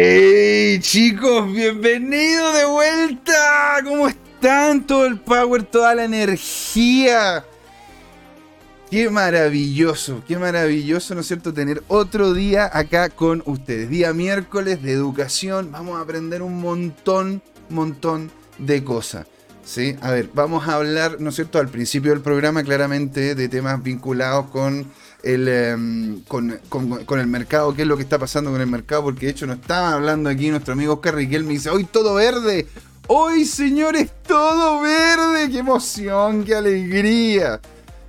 ¡Hey chicos! ¡Bienvenidos de vuelta! ¿Cómo están? Todo el power, toda la energía. Qué maravilloso, qué maravilloso, ¿no es cierto?, tener otro día acá con ustedes. Día miércoles de educación, vamos a aprender un montón, montón de cosas. ¿sí? A ver, vamos a hablar, ¿no es cierto?, al principio del programa claramente de temas vinculados con el, em, con, el mercado, qué es lo que está pasando con el mercado, porque de hecho nos estaba hablando aquí nuestro amigo Oscar me dice, hoy todo verde, hoy señores, todo verde, qué emoción, qué alegría.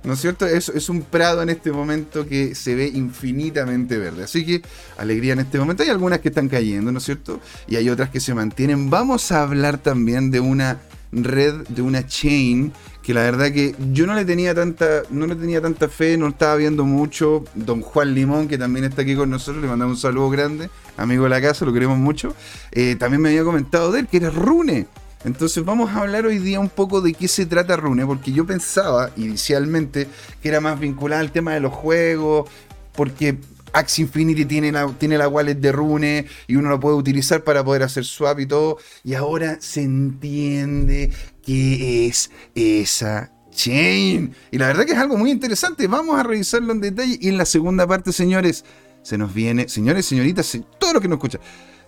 ¿No es cierto? Es, es un prado en este momento que se ve infinitamente verde. Así que alegría en este momento. Hay algunas que están cayendo, ¿no es cierto? Y hay otras que se mantienen. Vamos a hablar también de una red, de una chain que la verdad que yo no le tenía tanta, no le tenía tanta fe, no estaba viendo mucho. Don Juan Limón, que también está aquí con nosotros, le mandamos un saludo grande, amigo de la casa, lo queremos mucho. Eh, también me había comentado de él, que era Rune. Entonces vamos a hablar hoy día un poco de qué se trata Rune, porque yo pensaba inicialmente que era más vinculado al tema de los juegos, porque Axie Infinity tiene la, tiene la wallet de Rune y uno lo puede utilizar para poder hacer swap y todo. Y ahora se entiende qué es esa chain. Y la verdad que es algo muy interesante. Vamos a revisarlo en detalle. Y en la segunda parte, señores, se nos viene, señores, señoritas, todo lo que nos escucha,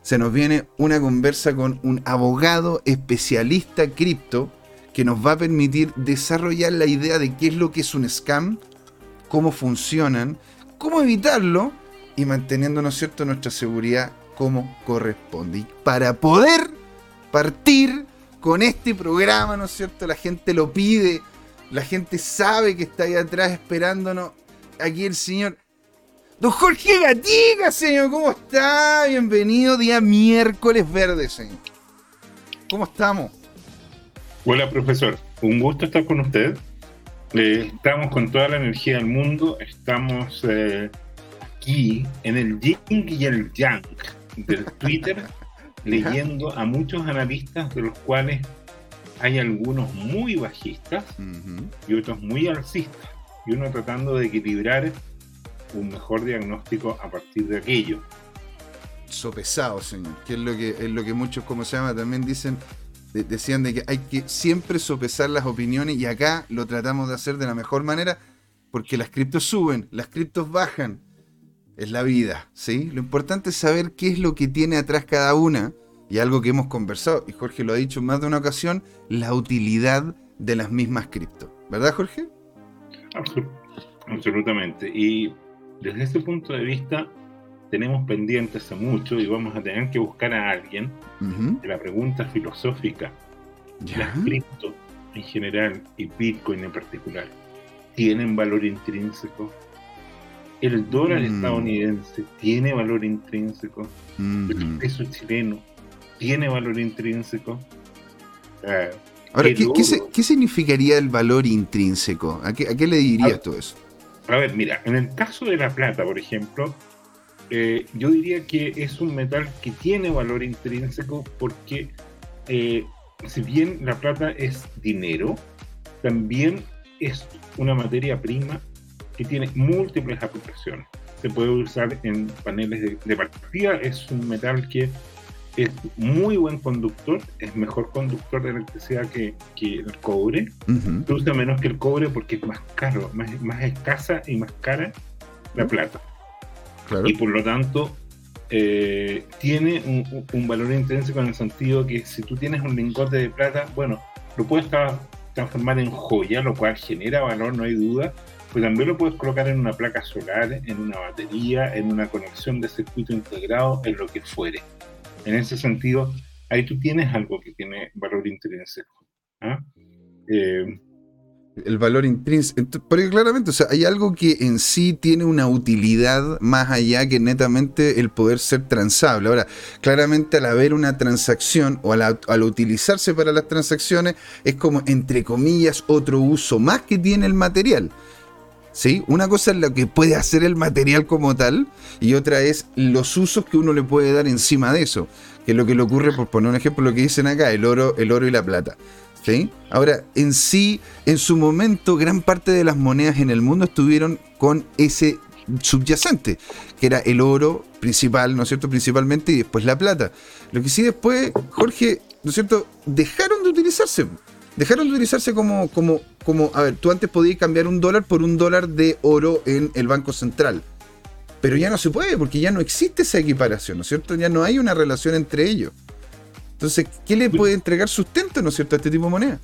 se nos viene una conversa con un abogado especialista cripto que nos va a permitir desarrollar la idea de qué es lo que es un scam, cómo funcionan cómo evitarlo y manteniendo, ¿no cierto?, nuestra seguridad como corresponde. Y para poder partir con este programa, ¿no es cierto?, la gente lo pide, la gente sabe que está ahí atrás esperándonos. Aquí el señor Don Jorge Gatica, señor, ¿cómo está? Bienvenido, día miércoles verde, señor. ¿Cómo estamos? Hola, profesor. Un gusto estar con usted. Eh, estamos con toda la energía del mundo, estamos eh, aquí en el yin y el yang del Twitter, leyendo a muchos analistas, de los cuales hay algunos muy bajistas y otros muy alcistas, y uno tratando de equilibrar un mejor diagnóstico a partir de aquello. Sopesado, señor, que es lo que, es lo que muchos, como se llama, también dicen decían de que hay que siempre sopesar las opiniones y acá lo tratamos de hacer de la mejor manera porque las criptos suben, las criptos bajan. Es la vida, ¿sí? Lo importante es saber qué es lo que tiene atrás cada una y algo que hemos conversado, y Jorge lo ha dicho en más de una ocasión, la utilidad de las mismas criptos. ¿Verdad, Jorge? Absolutamente. Y desde ese punto de vista, tenemos pendiente hace mucho y vamos a tener que buscar a alguien de la pregunta filosófica. Las cripto en general y Bitcoin en particular tienen valor intrínseco. El dólar mm. estadounidense tiene valor intrínseco. El peso chileno tiene valor intrínseco. Ah, Ahora, ¿qué, significaría el valor intrínseco? ¿A qué, le dirías todo eso? A ver, mira, en el caso de la plata, por ejemplo, eh, yo diría que es un metal que tiene valor intrínseco porque eh, si bien la plata es dinero, también es una materia prima que tiene múltiples aplicaciones. Se puede usar en paneles de, partida, es un metal que es muy buen conductor, es mejor conductor de electricidad que, el cobre. Se usa menos que el cobre porque es más caro, más, más escasa y más cara la plata. Y por lo tanto, eh, tiene un, valor intrínseco en el sentido que si tú tienes un lingote de plata, bueno, lo puedes transformar en joya, lo cual genera valor, no hay duda, pero también lo puedes colocar en una placa solar, en una batería, en una conexión de circuito integrado, en lo que fuere. En ese sentido, ahí tú tienes algo que tiene valor intrínseco. ¿ah? Eh, el valor intrínseco. Porque claramente, o sea, hay algo que en sí tiene una utilidad más allá que netamente el poder ser transable. Ahora, claramente al haber una transacción o al, utilizarse para las transacciones, es como, entre comillas, otro uso más que tiene el material. ¿Sí? Una cosa es lo que puede hacer el material como tal y otra es los usos que uno le puede dar encima de eso. Que es lo que le ocurre, por poner un ejemplo, lo que dicen acá, el oro, el oro y la plata. Ahora, en sí, en su momento, gran parte de las monedas en el mundo estuvieron con ese subyacente, que era el oro principal, ¿no es cierto? Principalmente y después la plata. Lo que sí después, Jorge, ¿no es cierto? Dejaron de utilizarse. Dejaron de utilizarse como, como, como, a ver, tú antes podías cambiar un dólar por un dólar de oro en el Banco Central. Pero ya no se puede, porque ya no existe esa equiparación, ¿no es cierto? Ya no hay una relación entre ellos. Entonces, ¿qué le puede entregar sustento, ¿no es cierto?, a este tipo de moneda.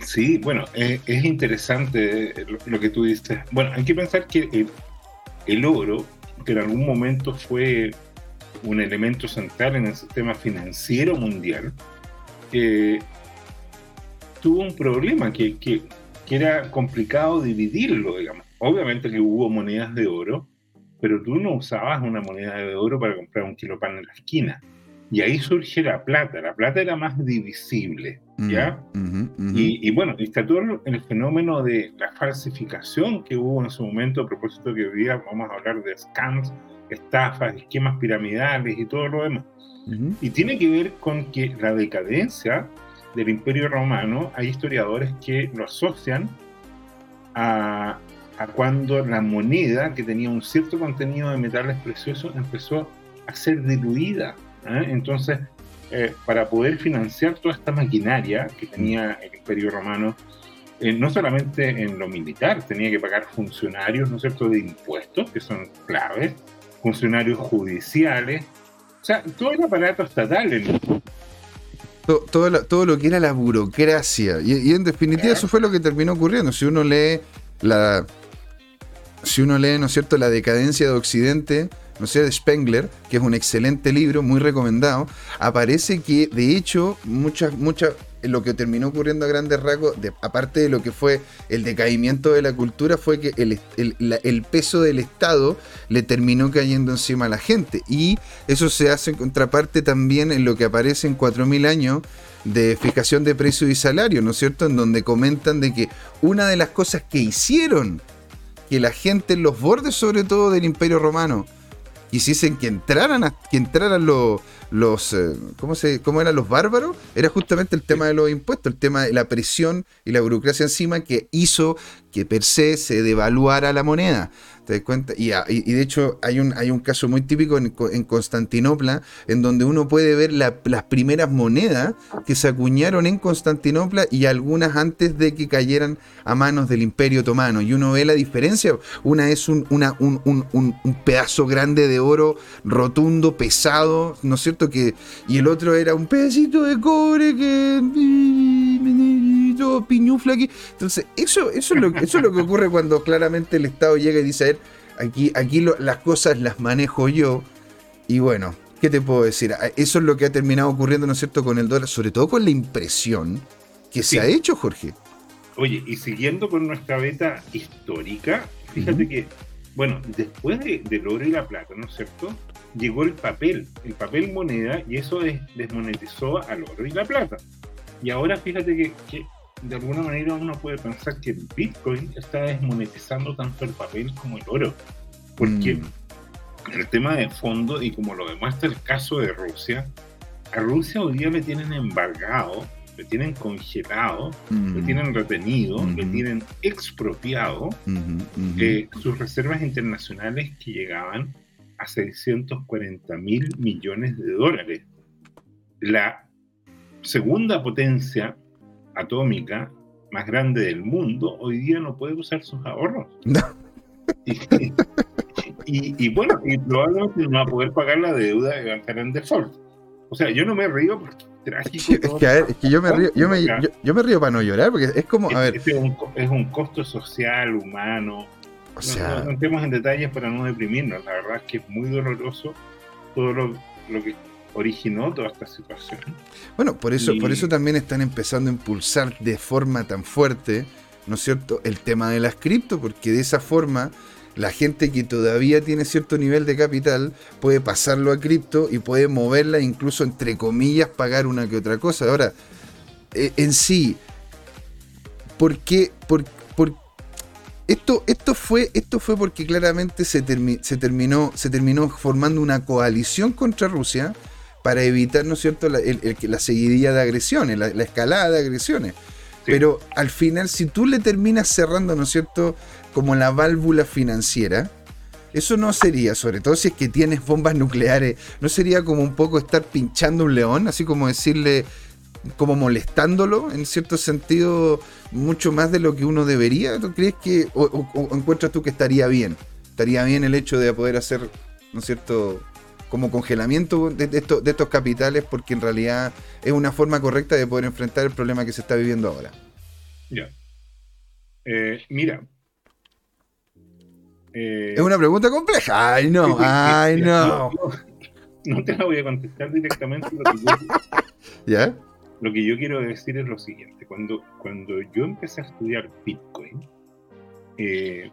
Sí, bueno, es, interesante lo, que tú dices. Bueno, hay que pensar que el, oro, que en algún momento fue un elemento central en el sistema financiero mundial, eh, tuvo un problema que, que, era complicado dividirlo, digamos. Obviamente que hubo monedas de oro, pero tú no usabas una moneda de oro para comprar un kilo pan en la esquina. Y ahí surge la plata. La plata era más divisible, ¿ya? Y, bueno, está todo el fenómeno de la falsificación que hubo en su momento, a propósito que hoy día vamos a hablar de scams, estafas, esquemas piramidales y todo lo demás. Y tiene que ver con que la decadencia del Imperio Romano, hay historiadores que lo asocian a, a cuando la moneda, que tenía un cierto contenido de metales preciosos, empezó a ser diluida ¿eh? Entonces, eh, para poder financiar toda esta maquinaria que tenía el Imperio Romano, eh, no solamente en lo militar, tenía que pagar funcionarios, ¿no es cierto?, de impuestos, que son claves, funcionarios judiciales, o sea, todo el aparato estatal. En... Todo, lo, todo, lo, que era la burocracia. Y, en definitiva eso fue lo que terminó ocurriendo. Si uno lee la... Si uno lee, ¿no es cierto?, la decadencia de Occidente, no sé, de Spengler, que es un excelente libro, muy recomendado, aparece que de hecho muchas, muchas, lo que terminó ocurriendo a grandes rasgos, aparte de lo que fue el decaimiento de la cultura, fue que el, peso del Estado le terminó cayendo encima a la gente. Y eso se hace en contraparte también en lo que aparece en 4.000 años de fijación de precios y salario, ¿no es cierto? En donde comentan de que una de las cosas que hicieron que la gente en los bordes, sobre todo del Imperio Romano, quisiesen que entraran, que entraran los, los eh, ¿cómo, se, ¿cómo eran los bárbaros? Era justamente el tema de los impuestos, el tema de la presión y la burocracia encima que hizo que per se se devaluara la moneda. ¿Te das cuenta? Y, de hecho hay un, hay un caso muy típico en, Constantinopla en donde uno puede ver las primeras monedas que se acuñaron en Constantinopla y algunas antes de que cayeran a manos del Imperio Otomano. Y uno ve la diferencia. Una es un, una, un, un pedazo grande de oro rotundo, pesado, ¿no es cierto? Que, y el otro era un pedacito de cobre que piñufla aquí. Entonces, eso, eso, es lo, eso es lo que ocurre cuando claramente el Estado llega y dice, a ver, aquí, aquí las cosas las manejo yo. Y bueno, ¿qué te puedo decir? Eso es lo que ha terminado ocurriendo, ¿no es cierto?, con el dólar, sobre todo con la impresión que se ha hecho, Jorge. Oye, y siguiendo con nuestra beta histórica, fíjate que, bueno, después de, del oro y la plata, ¿no es cierto? Llegó el papel, el papel moneda, y eso desmonetizó al oro y la plata. Y ahora fíjate que, que de alguna manera uno puede pensar que el Bitcoin está desmonetizando tanto el papel como el oro. Porque mm. el tema de fondo, y como lo demuestra el caso de Rusia, a Rusia hoy día le tienen embargado, le tienen congelado, le mm. tienen retenido, le mm-hmm. tienen expropiado mm-hmm. Mm-hmm. Eh, sus reservas internacionales que llegaban a 640 mil millones de dólares. La segunda potencia atómica más grande del mundo, hoy día no puede usar sus ahorros. Y, bueno, y probablemente no va a poder pagar la deuda de bancar en default. O sea, yo no me río porque trágico. Es que, es que yo me río, yo me, yo, me río para no llorar, porque es como, a ver. Es, un, es un costo social, humano. O sea, no, entremos en detalles para no deprimirnos. La verdad es que es muy doloroso todo lo, lo que originó toda esta situación. Bueno, por eso, por eso también están empezando a impulsar de forma tan fuerte, ¿no es cierto?, el tema de las cripto, porque de esa forma la gente que todavía tiene cierto nivel de capital puede pasarlo a cripto y puede moverla, incluso entre comillas, pagar una que otra cosa. Ahora, eh, en sí, ¿por qué? Por, esto, esto, fue, esto fue porque claramente se, se, terminó, se terminó formando una coalición contra Rusia para evitar, ¿no es cierto?, la, la seguidilla de agresiones, la, escalada de agresiones. Pero al final, si tú le terminas cerrando, ¿no es cierto?, como la válvula financiera, Eso no sería, sobre todo si es que tienes bombas nucleares, no sería como un poco estar pinchando un león, así como decirle, como molestándolo, en cierto sentido, mucho más de lo que uno debería. ¿Tú crees que, o, encuentras tú que estaría bien? Estaría bien el hecho de poder hacer, ¿no es cierto? como congelamiento de, estos capitales porque en realidad es una forma correcta de poder enfrentar el problema que se está viviendo ahora. Ya. Eh, mira, eh, es una pregunta compleja. Ay, no, ay, no. no. te la voy a contestar directamente. Lo que, yo, ¿Ya? lo que yo quiero decir es lo siguiente. Cuando, cuando yo empecé a estudiar Bitcoin, eh,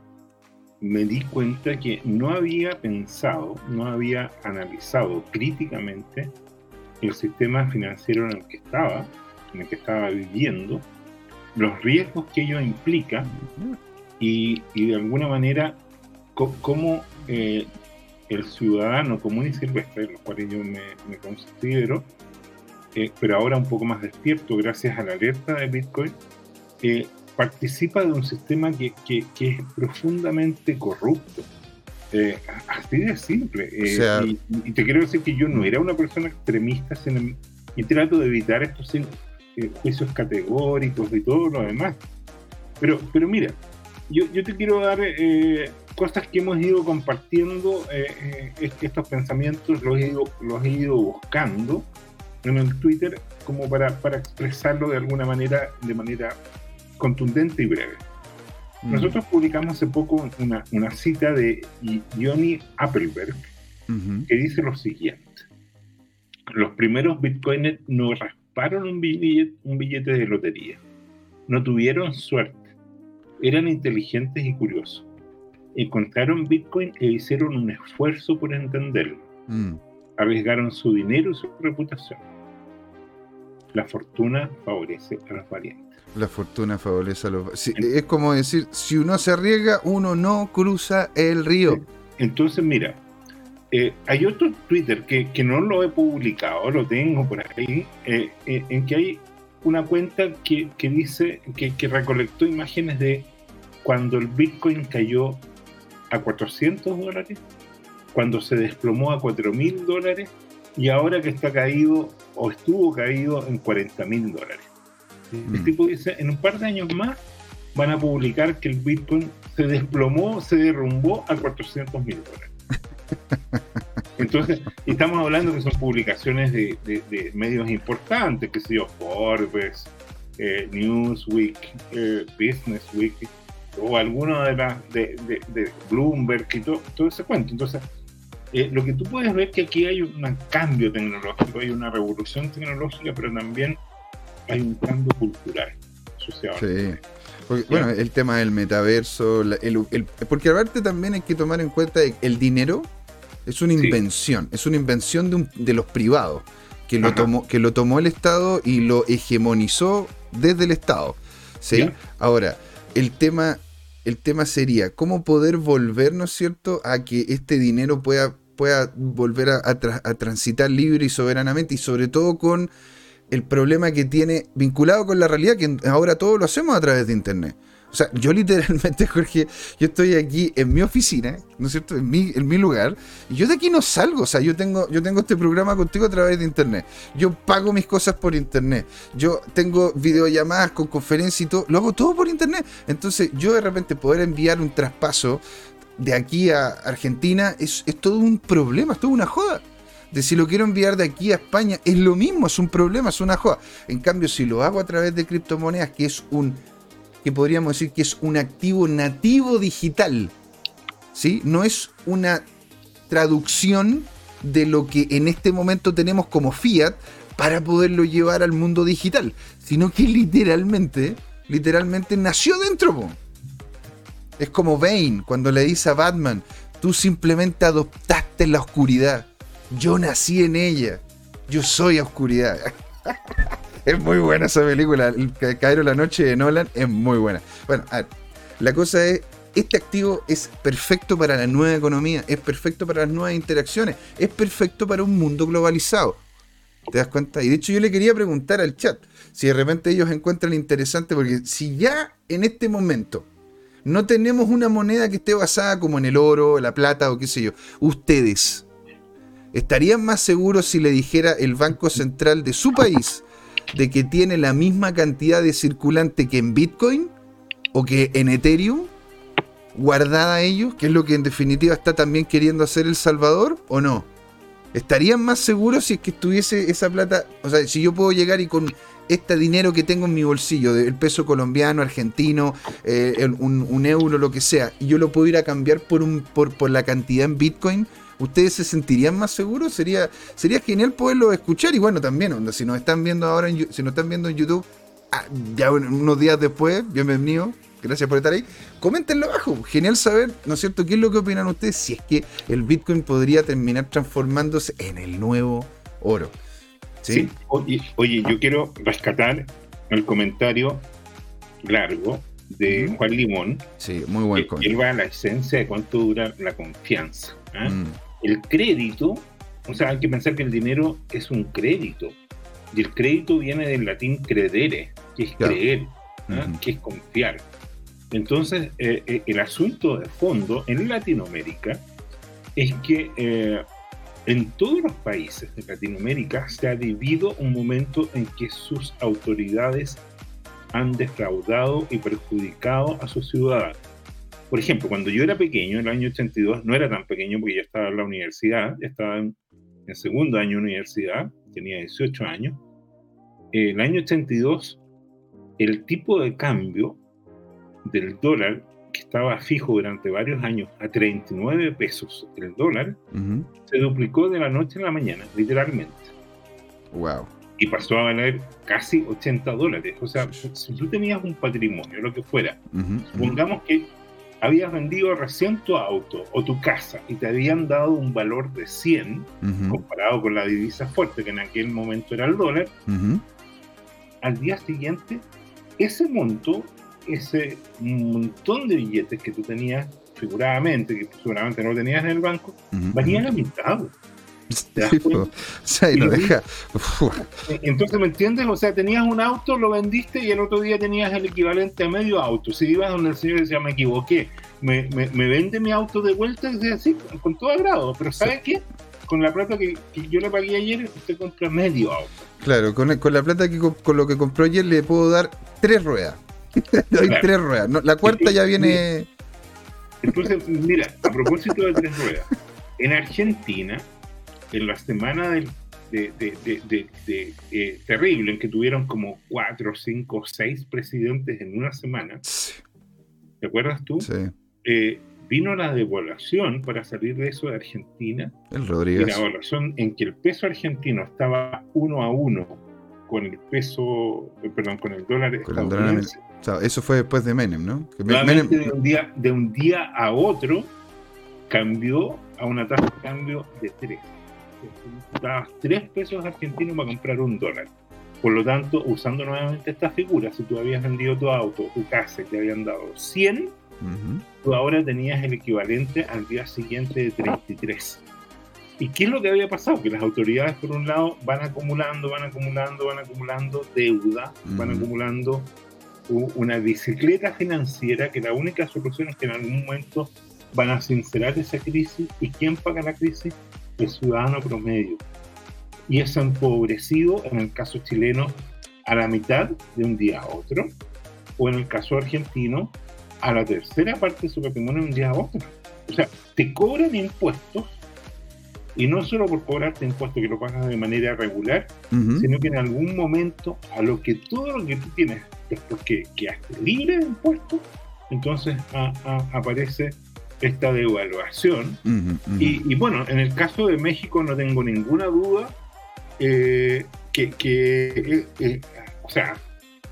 me di cuenta que no había pensado, no había analizado críticamente el sistema financiero en el que estaba, en el que estaba viviendo, los riesgos que ello implica y, y de alguna manera cómo eh, el ciudadano común y silvestre, los cuales yo me, considero, eh, pero ahora un poco más despierto gracias a la alerta de Bitcoin, eh, participa de un sistema que, es profundamente corrupto. así de simple. y, te quiero decir que yo no era una persona extremista y trato de evitar estos juicios categóricos y todo lo demás. Pero, pero mira, yo, yo te quiero dar cosas que hemos ido compartiendo, eh, eh, estos pensamientos los he, ido, los he ido buscando en el Twitter como para, para expresarlo de alguna manera, de manera contundente y breve. Mm. Nosotros publicamos hace poco una, una cita de Johnny Appleberg que dice lo siguiente. Los primeros bitcoiners no rasparon un billete, un billete de lotería. No tuvieron suerte. Eran inteligentes y curiosos encontraron Bitcoin e hicieron un esfuerzo por entenderlo. Mm. Arriesgaron su dinero y su reputación. La fortuna favorece a los valientes. La fortuna favorece a los Es como decir, si uno se arriesga, uno no cruza el río. Entonces, mira, eh, hay otro Twitter que, no lo he publicado, lo tengo por ahí, eh, eh, en que hay una cuenta que, dice que, que recolectó imágenes de cuando el Bitcoin cayó a 400 dólares, cuando se desplomó a 4 mil dólares y ahora que está caído o estuvo caído en 40 mil dólares. Mm. El tipo dice, en un par de años más van a publicar que el Bitcoin se desplomó, se derrumbó a 400 mil dólares. Entonces, estamos hablando que son publicaciones de, medios importantes, que sé yo, Forbes, eh, Newsweek, eh, Business Week, o alguno de las de, de, Bloomberg y todo, todo ese cuento. Entonces, eh, lo que tú puedes ver es que aquí hay un cambio tecnológico, hay una revolución tecnológica, pero también hay un cambio cultural. Sí. bueno, el tema del metaverso, el, porque aparte también hay que tomar en cuenta que el dinero es una invención, es una invención de, de los privados, que lo, tomó, que lo tomó el Estado y lo hegemonizó desde el Estado. ¿sí? Ahora, el tema, el tema sería cómo poder volver, ¿no es cierto?, a que este dinero pueda, pueda volver a, transitar libre y soberanamente y sobre todo con el problema que tiene vinculado con la realidad, que ahora todo lo hacemos a través de Internet. O sea, yo literalmente, Jorge, yo estoy aquí en mi oficina, ¿no es cierto? En mi, en mi lugar, y yo de aquí no salgo. O sea, yo tengo, yo tengo este programa contigo a través de internet. Yo pago mis cosas por internet. Yo tengo videollamadas con conferencias y todo. Lo hago todo por internet. Entonces, yo de repente poder enviar un traspaso de aquí a Argentina es, es todo un problema, es toda una joda de si lo quiero enviar de aquí a España, es lo mismo, es un problema, es una joda. En cambio, si lo hago a través de criptomonedas, que es un que podríamos decir que es un activo nativo digital. ¿sí? No es una traducción de lo que en este momento tenemos como fiat para poderlo llevar al mundo digital, sino que literalmente, literalmente nació dentro. Es como Bane cuando le dice a Batman, tú simplemente adoptaste la oscuridad, yo nací en ella, yo soy oscuridad. es muy buena esa película. El Cairo la Noche de Nolan es muy buena. Bueno, a ver, la cosa es, este activo es perfecto para la nueva economía, es perfecto para las nuevas interacciones, es perfecto para un mundo globalizado. ¿Te das cuenta? Y de hecho yo le quería preguntar al chat si de repente ellos encuentran interesante, porque si ya en este momento no tenemos una moneda que esté basada como en el oro, la plata o qué sé yo. Ustedes, ¿estarían más seguros si le dijera el Banco Central de su país de que tiene la misma cantidad de circulante que en Bitcoin o que en Ethereum? guardada ellos, que es lo que en definitiva está también queriendo hacer El Salvador, o no? ¿Estarían más seguros si es que estuviese esa plata? O sea, si yo puedo llegar y con este dinero que tengo en mi bolsillo, del peso colombiano, argentino, eh, un, euro, lo que sea, y yo lo puedo ir a cambiar por, un, por, por la cantidad en Bitcoin, ¿ustedes se sentirían más seguros? Sería, sería genial poderlo escuchar. Y bueno, también, onda, si nos están viendo ahora, en, si nos están viendo en YouTube, ah, ya unos días después, bienvenido, gracias por estar ahí. Coméntenlo abajo. Genial saber, ¿no es cierto? ¿Qué es lo que opinan ustedes si es que el Bitcoin podría terminar transformándose en el nuevo oro? Sí. Oye, yo quiero rescatar el comentario largo de Juan Limón. Sí, muy buen que, Él va a la esencia de cuánto dura la confianza. Mm. El crédito, o sea, hay que pensar que el dinero es un crédito. Y el crédito viene del latín credere, que es creer, que es confiar. Entonces, eh, eh, el asunto de fondo en Latinoamérica es que eh, en todos los países de Latinoamérica se ha vivido un momento en que sus autoridades han defraudado y perjudicado a sus ciudadanos. Por ejemplo, cuando yo era pequeño, en el año 82, no era tan pequeño porque ya estaba en la universidad, ya estaba en, en segundo año de universidad, tenía 18 años. el año 82, el tipo de cambio del dólar, que estaba fijo durante varios años a 39 pesos el dólar, se duplicó de la noche a la mañana, literalmente. Wow. Y pasó a valer casi 80 dólares. O sea, si tú tenías un patrimonio, lo que fuera, supongamos que habías vendido recién tu auto o tu casa y te habían dado un valor de 100 comparado con la divisa fuerte que en aquel momento era el dólar, al día siguiente ese monto ese montón de billetes que tú tenías figuradamente, que seguramente no tenías en el banco, valía la mitad. Entonces, ¿me entiendes? O sea, tenías un auto, lo vendiste y el otro día tenías el equivalente a medio auto. Si ibas donde el señor decía, me equivoqué, me, me, vende mi auto de vuelta, decía, sí, con todo agrado. Pero ¿sabes qué? Con la plata que, yo le pagué ayer, usted compra medio auto. Claro, con, con la plata que con lo que compró ayer le puedo dar tres ruedas. Doy tres ruedas. la cuarta ya viene. Entonces, mira, a propósito de tres ruedas, en Argentina, en la semana del, de, eh, terrible, en que tuvieron como cuatro, cinco, seis presidentes en una semana, ¿te acuerdas tú? Sí. Eh, vino la devaluación para salir de eso de Argentina. El Rodríguez. Y la devaluación en que el peso argentino estaba uno a uno con el peso, eh, perdón, con el dólar estadounidense. eso fue después de Menem, ¿no? de, un día, de un día a otro cambió a una tasa de cambio de 3. Dabas 3 pesos argentinos para comprar un dólar. Por lo tanto, usando nuevamente esta figura, si tú habías vendido tu auto, tu casa te habían dado 100, tú ahora tenías el equivalente al día siguiente de 33. ¿Y qué es lo que había pasado? Que las autoridades, por un lado, van acumulando, van acumulando, van acumulando deuda, van acumulando una bicicleta financiera que la única solución es que en algún momento van a sincerar esa crisis. ¿Y quién paga la crisis? El ciudadano promedio. Y es empobrecido, en el caso chileno, a la mitad de un día a otro, o en el caso argentino, a la tercera parte de su patrimonio de un día a otro. O sea, te cobran impuestos y no solo por cobrarte impuesto que lo pagas de manera regular, sino que en algún momento a lo que todo lo que tú tienes después que quedaste libre de impuestos, entonces aparece esta devaluación. Y, bueno, en el caso de México no tengo ninguna duda eh, que, que eh, eh, o sea,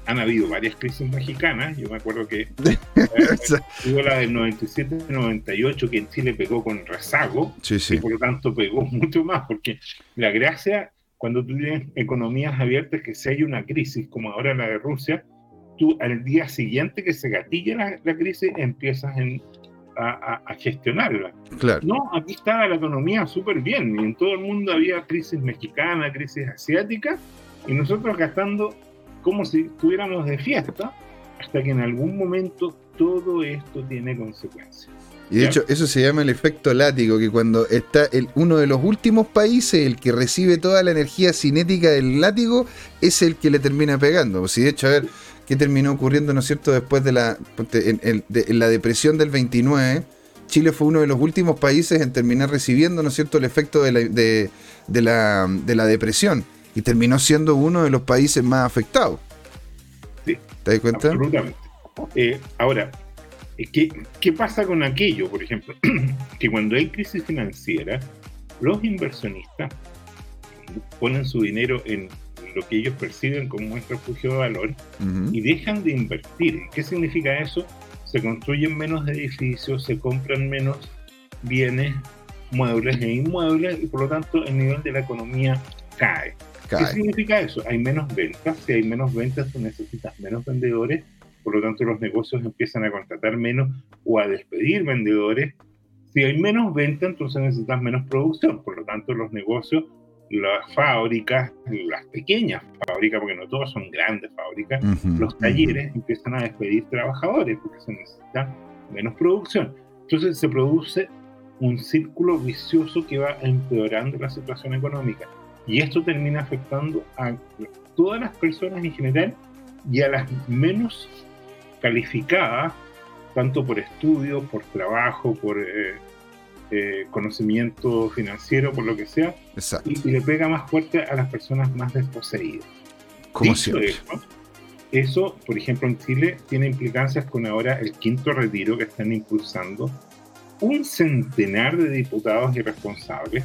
han habido varias crisis mexicanas. Yo me acuerdo que hubo la del 97-98 que en Chile pegó con rezago y por lo tanto pegó mucho más, porque la gracia cuando tú tienes economías abiertas que si hay una crisis como ahora la de Rusia, tú al día siguiente que se gatilla la, crisis empiezas a, gestionarla. No, aquí estaba la economía súper bien y en todo el mundo había crisis mexicana, crisis asiática y nosotros gastando como si estuviéramos de fiesta, hasta que en algún momento todo esto tiene consecuencias. Y de hecho, eso se llama el efecto látigo, que cuando está el, uno de los últimos países, el que recibe toda la energía cinética del látigo, es el que le termina pegando. Si de hecho, a ver, ¿qué terminó ocurriendo, no es cierto, después de la, en, la depresión del 29? Chile fue uno de los últimos países en terminar recibiendo, ¿no es cierto?, el efecto de la, de, la, de la depresión. Y terminó siendo uno de los países más afectados. Sí. ¿Te das cuenta? Absolutamente. Eh, ahora, ¿Qué, ¿Qué pasa con aquello, por ejemplo? que cuando hay crisis financiera, los inversionistas ponen su dinero en lo que ellos perciben como un refugio de valor y dejan de invertir. ¿Qué significa eso? Se construyen menos edificios, se compran menos bienes, muebles e inmuebles y por lo tanto el nivel de la economía cae. cae. ¿Qué significa eso? Hay menos ventas, si hay menos ventas tú necesitas menos vendedores por lo tanto los negocios empiezan a contratar menos o a despedir vendedores. Si hay menos venta, entonces necesitas menos producción, por lo tanto los negocios, las fábricas, las pequeñas fábricas, porque no todas son grandes fábricas, los talleres empiezan a despedir trabajadores porque se necesita menos producción. Entonces se produce un círculo vicioso que va empeorando la situación económica. Y esto termina afectando a todas las personas en general y a las menos calificada tanto por estudio, por trabajo, por eh, eh, conocimiento financiero, por lo que sea, y, le pega más fuerte a las personas más desposeídas. Como siempre. Eso, por ejemplo, en Chile tiene implicancias con ahora el quinto retiro que están impulsando un centenar de diputados irresponsables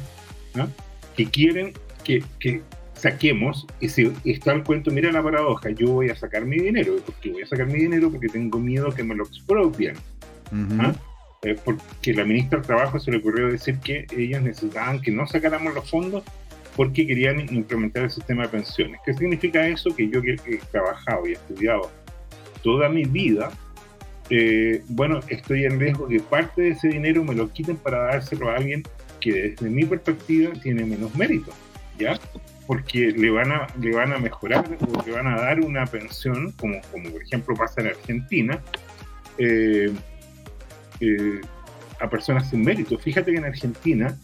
que quieren que, que saquemos, y si está el cuento, mira la paradoja, yo voy a sacar mi dinero, porque voy a sacar mi dinero porque tengo miedo que me lo expropien. ¿ah? Eh, porque la ministra del Trabajo se le ocurrió decir que ellos necesitaban que no sacáramos los fondos porque querían implementar el sistema de pensiones. ¿Qué significa eso? Que yo que he trabajado y estudiado toda mi vida, eh, bueno, estoy en riesgo que parte de ese dinero me lo quiten para dárselo a alguien que desde mi perspectiva tiene menos mérito, ¿ya? porque le van a, le van a mejorar o le van a dar una pensión, como, como por ejemplo pasa en Argentina, eh, eh, a personas sin mérito. Fíjate que en Argentina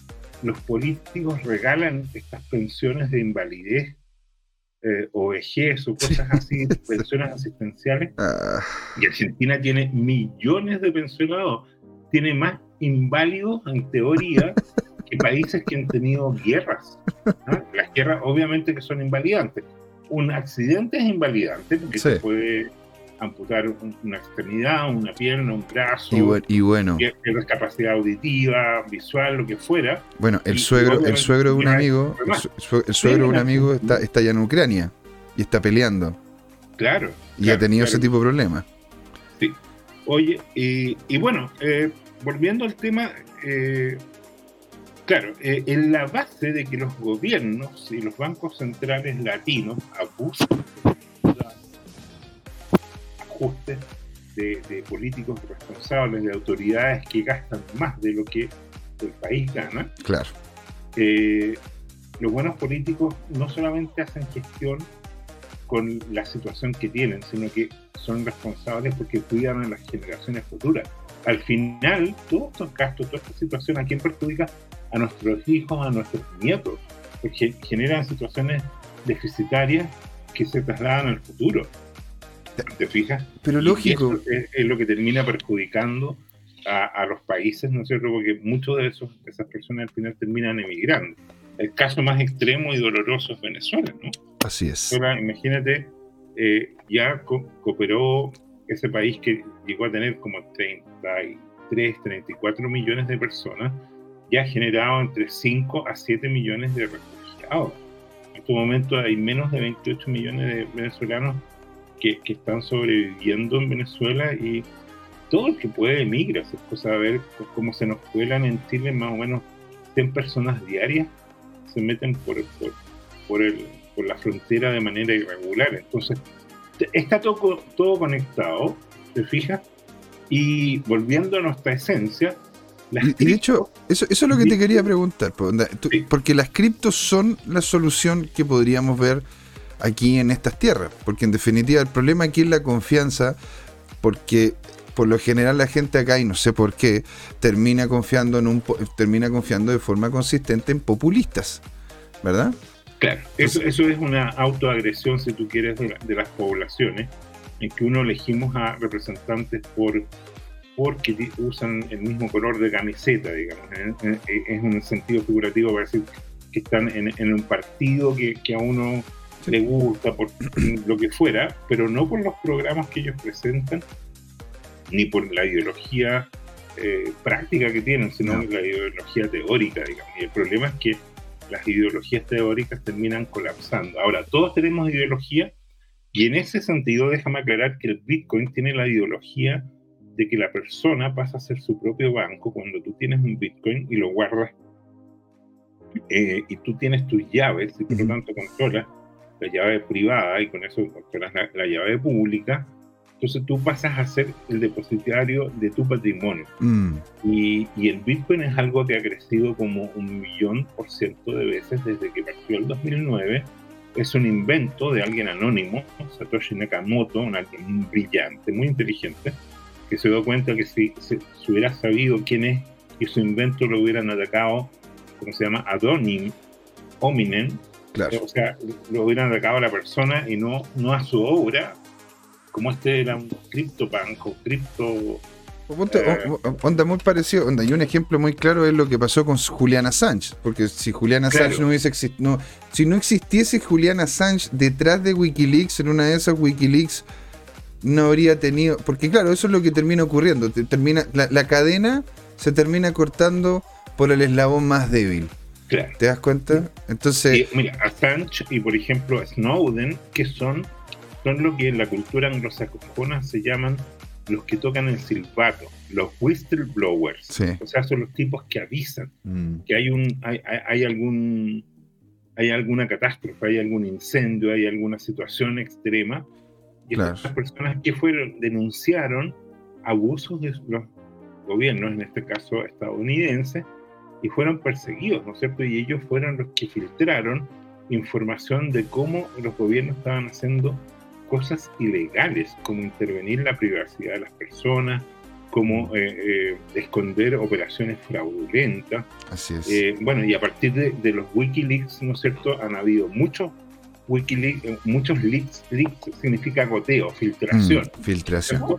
los políticos regalan estas pensiones de invalidez eh, o vejez o cosas así, pensiones asistenciales. Ah. Y Argentina tiene millones de pensionados, tiene más inválidos en teoría que países que han tenido guerras. Las guerras obviamente que son invalidantes. Un accidente es invalidante porque se puede amputar una extremidad, una pierna, un brazo. Y, bueno. Pierdes capacidad auditiva, visual, lo que fuera. Bueno, el suegro, el suegro de un amigo, el, suegro de un amigo está, está allá en Ucrania y está peleando. Claro. Y ha tenido ese tipo de problemas. Sí. Oye, y, bueno, eh, volviendo al tema, eh, Claro, eh, en la base de que los gobiernos y los bancos centrales latinos abusan ajustes de, políticos responsables, de autoridades que gastan más de lo que el país gana. Claro. Eh, los buenos políticos no solamente hacen gestión con la situación que tienen, sino que son responsables porque cuidan a las generaciones futuras. Al final, todos estos gastos, toda esta situación, ¿a quién perjudica? a nuestros hijos, a nuestros nietos, porque generan situaciones deficitarias que se trasladan al futuro. ¿Te fijas? Pero lógico. es, lo que termina perjudicando a, los países, ¿no es cierto? Porque muchos de esos, esas personas al final terminan emigrando. El caso más extremo y doloroso es Venezuela, ¿no? Así es. imagínate, eh, ya cooperó ese país que llegó a tener como 33, 34 millones de personas ya ha generado entre 5 a 7 millones de refugiados. En este momento hay menos de 28 millones de venezolanos que, que están sobreviviendo en Venezuela y todo el que puede emigra. Es cosa de ver cómo se nos cuelan en Chile más o menos 100 personas diarias se meten por, por, por, el, por la frontera de manera irregular. Entonces, está todo, todo conectado, ¿te fijas? Y volviendo a nuestra esencia, y, de hecho, eso, eso es lo que te quería preguntar, porque las criptos son la solución que podríamos ver aquí en estas tierras, porque en definitiva el problema aquí es la confianza, porque por lo general la gente acá, y no sé por qué, termina confiando, en un, termina confiando de forma consistente en populistas, ¿verdad? Claro, eso, es una autoagresión, si tú quieres, de, las poblaciones, en que uno elegimos a representantes por porque usan el mismo color de camiseta, digamos. Es un sentido figurativo para decir que están en, un partido que, que, a uno le gusta, por lo que fuera, pero no por los programas que ellos presentan, ni por la ideología eh, práctica que tienen, sino por la ideología teórica, digamos. Y el problema es que las ideologías teóricas terminan colapsando. Ahora, todos tenemos ideología y en ese sentido déjame aclarar que el Bitcoin tiene la ideología de que la persona pasa a ser su propio banco cuando tú tienes un Bitcoin y lo guardas eh, y tú tienes tus llaves y por lo tanto controlas la llave privada y con eso controlas la, llave pública, entonces tú pasas a ser el depositario de tu patrimonio. Mm. Y, y, el Bitcoin es algo que ha crecido como un millón por ciento de veces desde que partió el 2009. Es un invento de alguien anónimo, Satoshi Nakamoto, un brillante, muy inteligente, que se dio cuenta que si se hubiera sabido quién es y su invento lo hubieran atacado, como se llama? Adonim, hominem, o sea, lo hubieran atacado a la persona y no, no a su obra, como este era un criptopunk o cripto... Eh, onda muy parecido, onda, y un ejemplo muy claro es lo que pasó con Julian Assange, porque si Julian Assange no hubiese existido, si no existiese Julian Assange detrás de Wikileaks, en una de esas Wikileaks no habría tenido. Porque claro, eso es lo que termina ocurriendo. Termina, la, cadena se termina cortando por el eslabón más débil. Claro. ¿Te das cuenta? Entonces. mira, Assange y por ejemplo Snowden, que son, son lo que en la cultura anglosajona se llaman los que tocan el silbato, los whistleblowers. O sea, son los tipos que avisan mm. que hay un, hay, hay, algún hay alguna catástrofe, hay algún incendio, hay alguna situación extrema y las personas que fueron, denunciaron abusos de los gobiernos, en este caso estadounidenses, y fueron perseguidos, ¿no es cierto? Y ellos fueron los que filtraron información de cómo los gobiernos estaban haciendo cosas ilegales, como intervenir en la privacidad de las personas, como eh, eh, esconder operaciones fraudulentas. Así es. Eh, bueno, y a partir de, de, los Wikileaks, ¿no es cierto?, han habido muchos Wikileaks, muchos leaks, leaks significa goteo, filtración. Mm, filtración.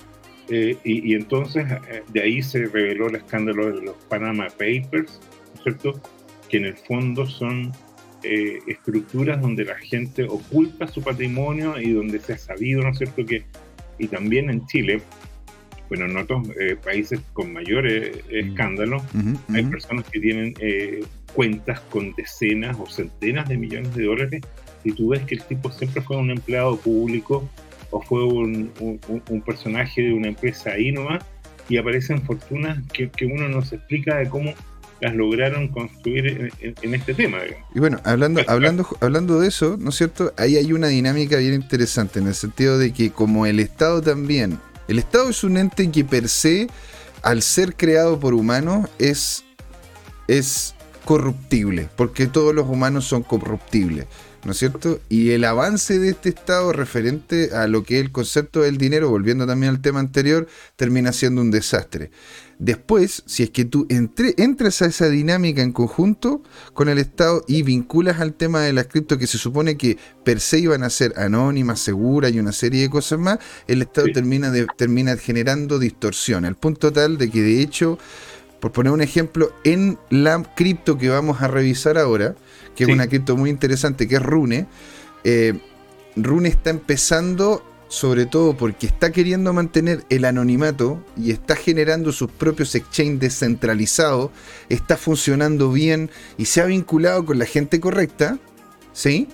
Y, entonces de ahí se reveló el escándalo de los Panama Papers, ¿cierto? Que en el fondo son estructuras donde la gente oculta su patrimonio y donde se ha sabido, ¿no es cierto? Que, y también en Chile, bueno, en otros países con mayores mm. escándalos, hay personas que tienen cuentas con decenas o centenas de millones de dólares y tú ves que el tipo siempre fue un empleado público o fue un, personaje de una empresa ahí nomás y aparecen fortunas que, uno no se explica de cómo las lograron construir en, este tema. Y bueno, hablando, hablando, hablando de eso, ¿no es cierto? Ahí hay una dinámica bien interesante en el sentido de que como el Estado también, el Estado es un ente que per se, al ser creado por humanos, es, es corruptible, porque todos los humanos son corruptibles. ¿no es cierto? Y el avance de este Estado referente a lo que es el concepto del dinero, volviendo también al tema anterior, termina siendo un desastre. Después, si es que tú entras a esa dinámica en conjunto con el Estado y vinculas al tema de las cripto que se supone que per se iban a ser anónimas, seguras y una serie de cosas más, el Estado termina, termina generando distorsión, al punto tal de que de hecho, por poner un ejemplo, en la cripto que vamos a revisar ahora, que es una cripto muy interesante, que es Rune. Eh, Rune está empezando, sobre todo porque está queriendo mantener el anonimato y está generando sus propios exchanges descentralizados, está funcionando bien y se ha vinculado con la gente correcta, ¿sí?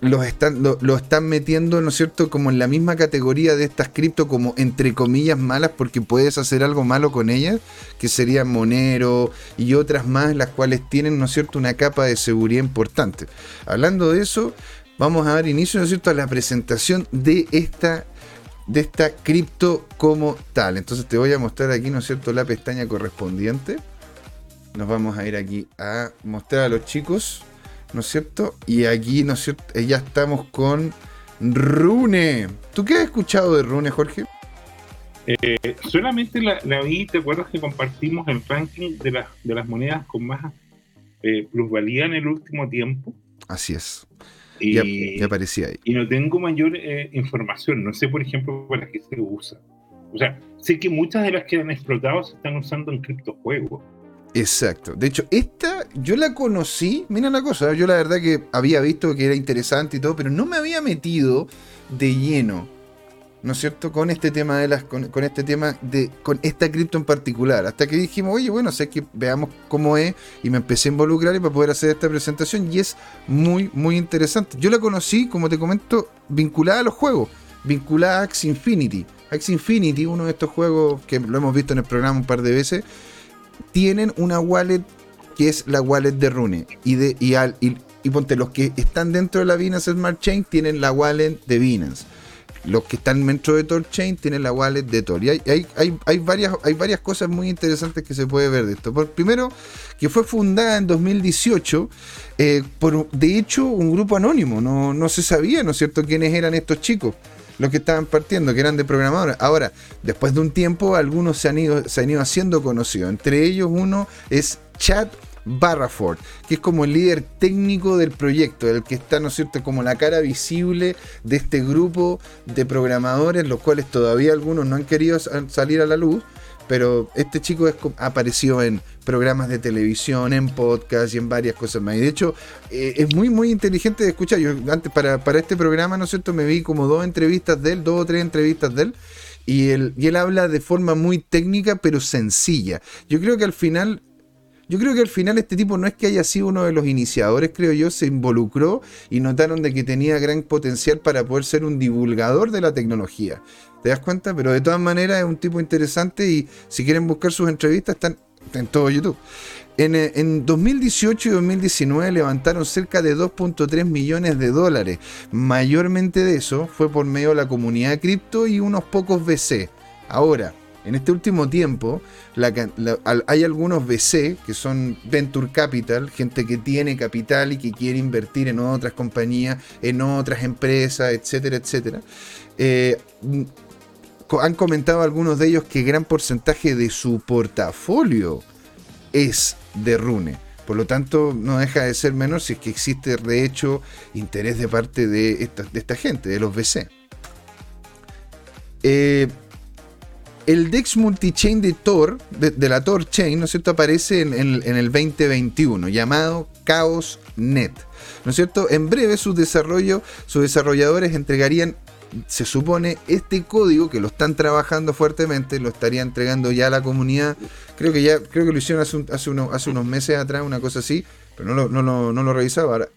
los están, lo, están metiendo, ¿no es cierto?, como en la misma categoría de estas cripto, como entre comillas malas, porque puedes hacer algo malo con ellas, que serían Monero y otras más, las cuales tienen, ¿no es cierto?, una capa de seguridad importante. Hablando de eso, vamos a dar inicio, ¿no es cierto?, a la presentación de esta de esta cripto como tal. Entonces te voy a mostrar aquí, ¿no es cierto?, la pestaña correspondiente. Nos vamos a ir aquí a mostrar a los chicos ¿no es cierto? Y aquí, ¿no es cierto? Eh, ya estamos con Rune. ¿Tú qué has escuchado de Rune, Jorge? Eh, solamente la, vi, ¿te acuerdas que compartimos el ranking de, las de las monedas con más eh, plusvalía en el último tiempo? Así es. Y, ya, aparecía ahí. Y no tengo mayor eh, información. No sé, por ejemplo, para qué se usa. O sea, sé que muchas de las que han explotado se están usando en criptojuegos. Exacto. De hecho, esta yo la conocí. Mira la cosa, yo la verdad que había visto que era interesante y todo, pero no me había metido de lleno. ¿No es cierto? Con este tema de las. Con, este tema de. con esta cripto en particular. Hasta que dijimos, oye, bueno, sé que veamos cómo es. Y me empecé a involucrar y para poder hacer esta presentación. Y es muy, muy interesante. Yo la conocí, como te comento, vinculada a los juegos. Vinculada a Axie Infinity. Axie Infinity, uno de estos juegos que lo hemos visto en el programa un par de veces tienen una wallet que es la wallet de Rune. Y, de, y, al, y, ponte, los que están dentro de la Binance Smart Chain tienen la wallet de Binance. Los que están dentro de Tor Chain tienen la wallet de Tor. Y hay, hay, hay, varias, hay varias cosas muy interesantes que se puede ver de esto. Por, primero, que fue fundada en 2018 eh, por, de hecho, un grupo anónimo. No, no se sabía, ¿no es cierto?, quiénes eran estos chicos los que estaban partiendo, que eran de programadores. Ahora, después de un tiempo, algunos se han ido, se han ido haciendo conocidos. Entre ellos uno es Chad Barraford, que es como el líder técnico del proyecto, el que está, ¿no es cierto?, como la cara visible de este grupo de programadores, los cuales todavía algunos no han querido salir a la luz, pero este chico apareció en programas de televisión, en podcast y en varias cosas más. Y de hecho, eh, es muy, muy inteligente de escuchar. Yo antes, para, para este programa, ¿no es cierto?, me vi como dos entrevistas de él, dos o tres entrevistas de él. Y él, y él habla de forma muy técnica, pero sencilla. Yo creo que al final yo creo que al final este tipo no es que haya sido uno de los iniciadores, creo yo, se involucró y notaron de que tenía gran potencial para poder ser un divulgador de la tecnología. ¿Te das cuenta? Pero de todas maneras es un tipo interesante y si quieren buscar sus entrevistas están en todo YouTube. En, 2018 eh, y 2019 levantaron cerca de 2.3 millones de dólares. Mayormente de eso fue por medio de la comunidad cripto y unos pocos VC. Ahora, en este último tiempo, hay algunos VC que son Venture Capital, gente que tiene capital y que quiere invertir en otras compañías, en otras empresas, etcétera, etcétera. Eh, han comentado algunos de ellos que gran porcentaje de su portafolio es de Rune. Por lo tanto, no deja de ser menor si es que existe de hecho interés de parte de esta, de esta gente, de los VC. Eh, el DEX multichain de Tor, de, la Tor Chain, ¿no es cierto?, aparece en, el 2021, llamado Chaos Net. ¿No es cierto? En breve sus desarrollo, sus desarrolladores entregarían, se supone, este código que lo están trabajando fuertemente, lo estaría entregando ya a la comunidad. Creo que ya, creo que lo hicieron hace, hace unos meses atrás, una cosa así, pero no lo, no, no, no lo revisaba. Ahora,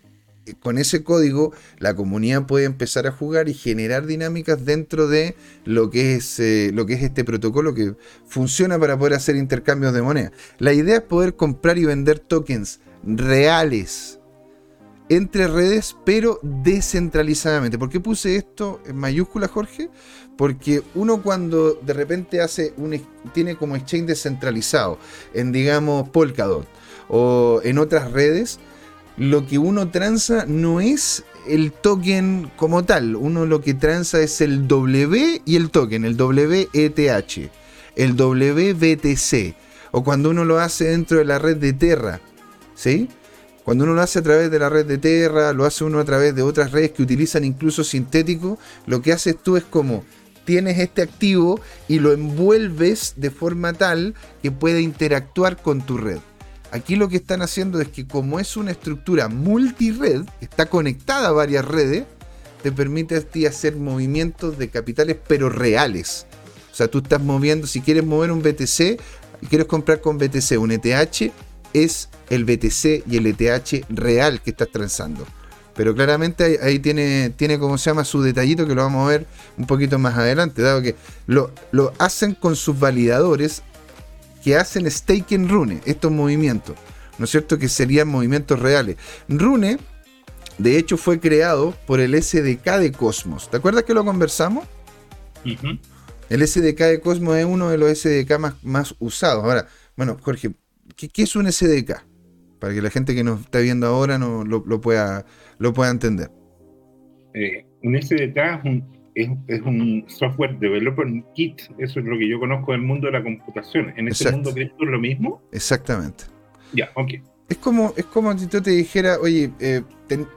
con ese código la comunidad puede empezar a jugar y generar dinámicas dentro de lo que es, eh, lo que es este protocolo que funciona para poder hacer intercambios de moneda. La idea es poder comprar y vender tokens reales entre redes, pero descentralizadamente. ¿Por qué puse esto en mayúscula, Jorge? Porque uno cuando de repente hace un tiene como exchange descentralizado en digamos Polkadot o en otras redes, lo que uno transa no es el token como tal. Uno lo que transa es el W y el token, el WETH, el WBTC. O cuando uno lo hace dentro de la red de Terra. ¿Sí? Cuando uno lo hace a través de la red de Terra, lo hace uno a través de otras redes que utilizan incluso sintético, lo que haces tú es como tienes este activo y lo envuelves de forma tal que pueda interactuar con tu red. Aquí lo que están haciendo es que como es una estructura multired, está conectada a varias redes, te permite a ti hacer movimientos de capitales pero reales. O sea, tú estás moviendo, si quieres mover un BTC y quieres comprar con BTC un ETH, es el BTC y el ETH real que estás transando. Pero claramente ahí, tiene, tiene como se llama su detallito que lo vamos a ver un poquito más adelante, dado que lo, lo hacen con sus validadores que hacen stake en Rune, estos movimientos, ¿no es cierto? Que serían movimientos reales. Rune, de hecho, fue creado por el SDK de Cosmos. ¿Te acuerdas que lo conversamos? El SDK de Cosmos es uno de los SDK más, más usados. Ahora, bueno, Jorge, ¿qué, es un SDK? Para que la gente que nos está viendo ahora no, lo, pueda, lo pueda entender. Eh, un SDK es, un software developer kit, eso es lo que yo conozco del mundo de la computación. ¿En ese mundo cripto es lo mismo? Exactamente. Ya, ok. Es como, es como si yo te dijera, oye, eh,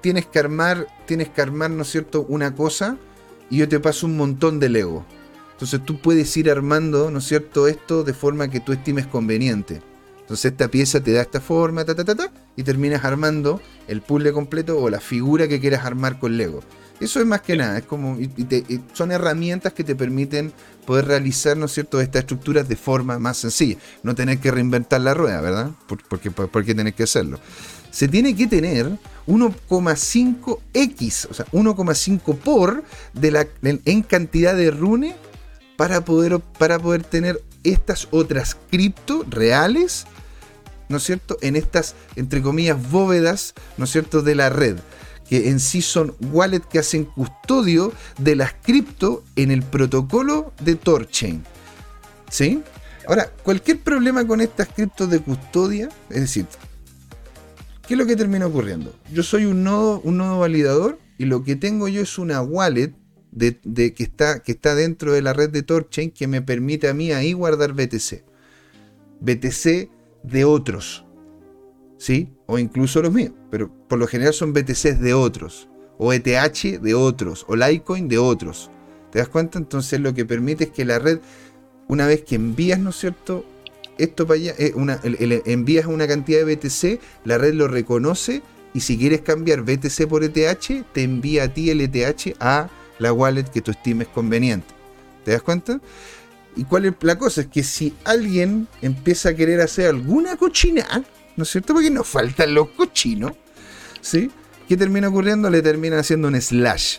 tienes que armar, tienes que armar, ¿no es cierto?, una cosa y yo te paso un montón de Lego. Entonces tú puedes ir armando, ¿no es cierto?, esto de forma que tú estimes conveniente. Entonces esta pieza te da esta forma, ta, ta, ta, ta, y terminas armando el puzzle completo o la figura que quieras armar con Lego. Eso es más que nada, es como, son herramientas que te permiten poder realizar, ¿no es cierto?, estas estructuras de forma más sencilla. No tener que reinventar la rueda, ¿verdad? ¿Por, porque, por, qué tenés que hacerlo? Se tiene que tener 1,5x, o sea, 1,5 por de la, en cantidad de rune para poder, para poder tener estas otras cripto reales, ¿no es cierto?, en estas, entre comillas, bóvedas, ¿no es cierto?, de la red que en sí son wallets que hacen custodio de las cripto en el protocolo de Torchain. ¿Sí? Ahora, cualquier problema con estas criptos de custodia, es decir, ¿qué es lo que termina ocurriendo? Yo soy un nodo, un nodo validador y lo que tengo yo es una wallet de, que, está, que está dentro de la red de Torchain que me permite a mí ahí guardar BTC. BTC de otros. ¿Sí? O incluso los míos, pero por lo general son BTCs de otros, o ETH de otros, o Litecoin de otros. ¿Te das cuenta? Entonces lo que permite es que la red, una vez que envías, ¿no es cierto? Esto para allá, eh, una, envías una cantidad de BTC, la red lo reconoce y si quieres cambiar BTC por ETH, te envía a ti el ETH a la wallet que tú estimes conveniente. ¿Te das cuenta? ¿Y cuál es la cosa? Es que si alguien empieza a querer hacer alguna cochina, ¿no es cierto? Porque nos faltan los cochinos, ¿sí? ¿Qué termina ocurriendo? Le terminan haciendo un slash.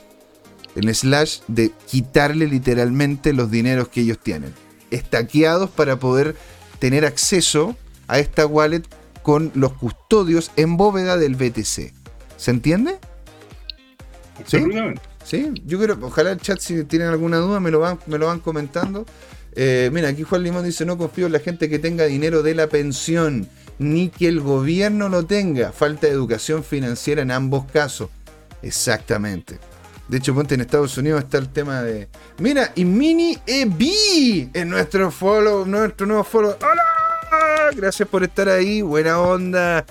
El slash de quitarle literalmente los dineros que ellos tienen. Estaqueados para poder tener acceso a esta wallet con los custodios en bóveda del BTC. ¿Se entiende? ¿Sí? Sí, yo creo, ojalá el chat si tienen alguna duda me lo van, me lo van comentando. Eh, mira, aquí Juan Limón dice, no confío en la gente que tenga dinero de la pensión ni que el gobierno lo tenga. Falta de educación financiera en ambos casos. Exactamente. De hecho, ponte en Estados Unidos está el tema de. Mira, y Mini EB en nuestro follow, nuestro nuevo follow. ¡Hola! Gracias por estar ahí. Buena onda.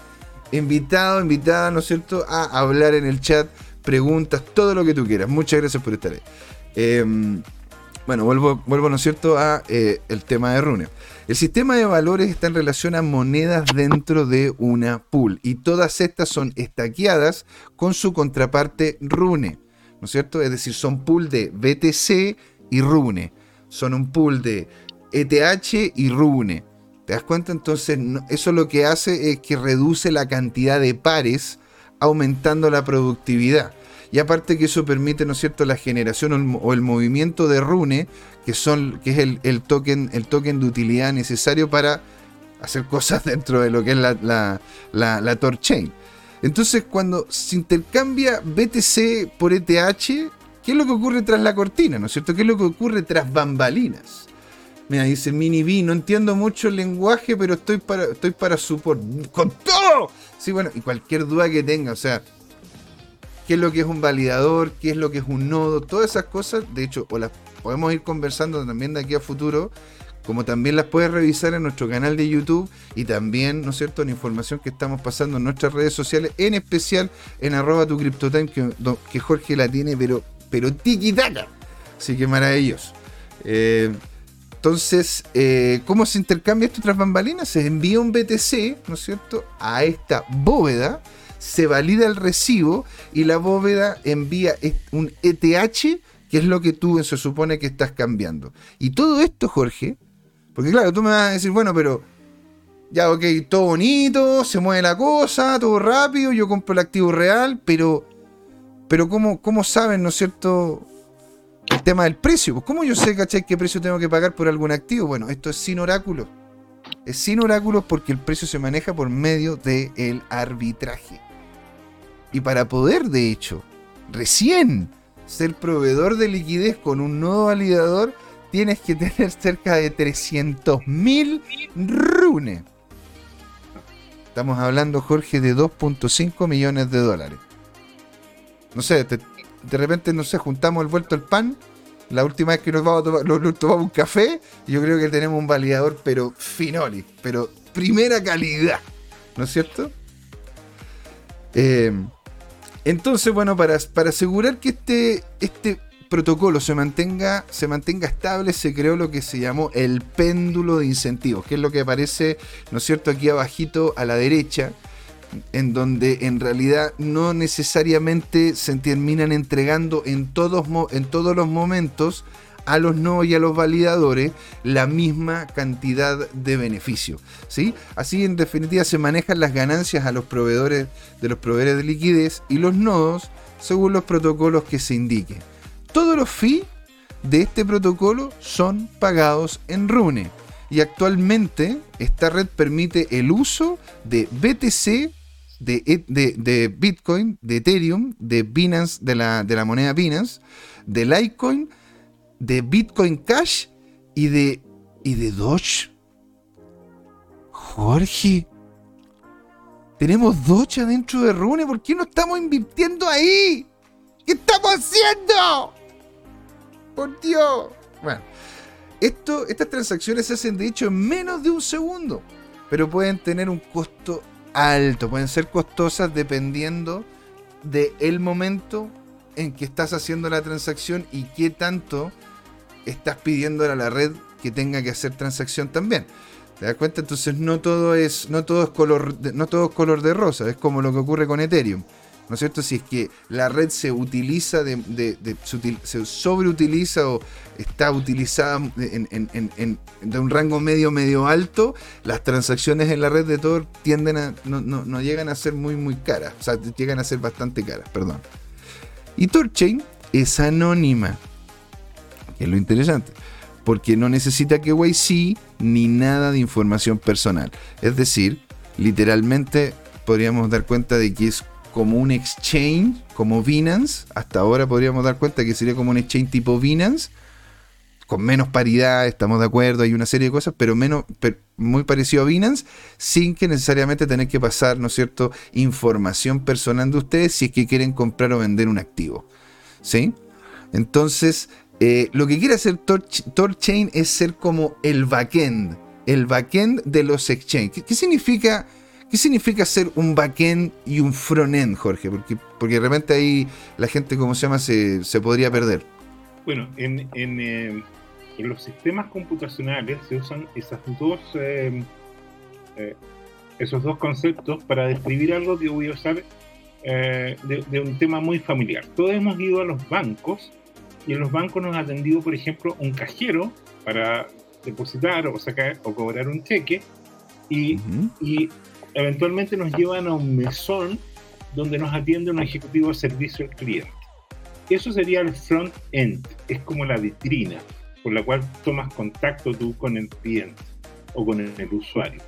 Invitado, invitada, ¿no es cierto? A hablar en el chat, preguntas, todo lo que tú quieras. Muchas gracias por estar ahí. Em, bueno, vuelvo, vuelvo, ¿no es cierto?, a eh, el tema de Rune. El sistema de valores está en relación a monedas dentro de una pool y todas estas son estaqueadas con su contraparte Rune, ¿no es cierto? Es decir, son pool de BTC y Rune, son un pool de ETH y Rune. ¿Te das cuenta? Entonces, eso lo que hace es que reduce la cantidad de pares aumentando la productividad. Y aparte que eso permite, ¿no es cierto?, la generación o el, movimiento de Rune, que, son, que es el, token, el token de utilidad necesario para hacer cosas dentro de lo que es la, la, la, Torchain. Entonces, cuando se intercambia BTC por ETH, ¿qué es lo que ocurre tras la cortina? ¿No es cierto? ¿Qué es lo que ocurre tras bambalinas? Mira, dice Mini B, no entiendo mucho el lenguaje, pero estoy para, estoy para. ¡Con todo! Sí, bueno, y cualquier duda que tenga, o sea, qué es lo que es un validador, qué es lo que es un nodo, todas esas cosas, de hecho, o las podemos ir conversando también de aquí a futuro, como también las puedes revisar en nuestro canal de YouTube y también, ¿no es cierto?, en información que estamos pasando en nuestras redes sociales, en especial en arroba tu CryptoTime, que, Jorge la tiene, pero, pero tiki -taka. Así que maravilloso. Eh, entonces, eh, ¿cómo se intercambia esto tras bambalinas? Se envía un BTC, ¿no es cierto?, a esta bóveda se valida el recibo y la bóveda envía un ETH, que es lo que tú se supone que estás cambiando. Y todo esto, Jorge, porque claro, tú me vas a decir, bueno, pero ya, ok, todo bonito, se mueve la cosa, todo rápido, yo compro el activo real, pero, pero ¿cómo, cómo saben, no es cierto, el tema del precio? Pues, ¿Cómo yo sé, cachai, qué precio tengo que pagar por algún activo? Bueno, esto es sin oráculo. Es sin oráculos porque el precio se maneja por medio del arbitraje. Y para poder, de hecho, recién ser proveedor de liquidez con un nuevo validador, tienes que tener cerca de 300.000 runes. Estamos hablando, Jorge, de 2.5 millones de dólares. No sé, de repente, no sé, juntamos el vuelto al pan La última vez que nos, vamos a tomar, tomamos un café, yo creo que tenemos un validador, pero finoli, pero primera calidad. ¿No es cierto? Eh, entonces, bueno, para, para asegurar que este, este protocolo se mantenga, se mantenga estable, se creó lo que se llamó el péndulo de incentivos, que es lo que aparece, ¿no es cierto?, aquí abajito a la derecha, en donde en realidad no necesariamente se terminan entregando en todos, en todos los momentos a los no y a los validadores la misma cantidad de beneficio. ¿sí? Así en definitiva se manejan las ganancias a los proveedores de los proveedores de liquidez y los nodos según los protocolos que se indiquen. Todos los fees de este protocolo son pagados en Rune. Y actualmente esta red permite el uso de BTC, de, de, Bitcoin, de Ethereum, de Binance, de la, de la moneda Binance, de Litecoin, de Bitcoin Cash y de. y de Doge. Jorge. Tenemos Doge adentro de Rune. ¿Por qué no estamos invirtiendo ahí? ¿Qué estamos haciendo? Por Dios. Bueno, esto, estas transacciones se hacen de hecho en menos de un segundo. Pero pueden tener un costo alto. Pueden ser costosas dependiendo del el momento en que estás haciendo la transacción y qué tanto estás pidiendo a la red que tenga que hacer transacción también. ¿Te das cuenta? Entonces no todo es, no todo es color, no todo es color de rosa, es como lo que ocurre con Ethereum. ¿No es cierto? Si es que la red se utiliza, de, se, sobreutiliza o está utilizada en, de un rango medio, medio alto, las transacciones en la red de Tor tienden a, no, no llegan a ser muy, muy caras. O sea, llegan a ser bastante caras, perdón. Y Torchain es anónima es lo interesante. Porque no necesita que KYC ni nada de información personal. Es decir, literalmente podríamos dar cuenta de que es como un exchange, como Binance. Hasta ahora podríamos dar cuenta que sería como un exchange tipo Binance. Con menos paridad, estamos de acuerdo, hay una serie de cosas, pero menos, muy parecido a Binance, sin que necesariamente tener que pasar, ¿no es cierto?, información personal de ustedes si es que quieren comprar o vender un activo. ¿Sí? Entonces, eh, lo que quiere hacer TorChain es ser como el backend, el backend de los exchanges. ¿Qué, significa, ¿Qué significa ser un backend y un frontend, Jorge? Porque, porque de repente ahí la gente, ¿cómo se llama?, se, podría perder. Bueno, en, eh, en, los sistemas computacionales se usan esas dos, eh, esos dos conceptos para describir algo que voy a usar de un tema muy familiar. Todos hemos ido a los bancos y en los bancos nos ha atendido, por ejemplo, un cajero para depositar o sacar o cobrar un cheque y, y eventualmente nos llevan a un mesón donde nos atiende un ejecutivo de servicio al cliente. Eso sería el front end, es como la vitrina por la cual tomas contacto tú con el cliente o con el, usuario.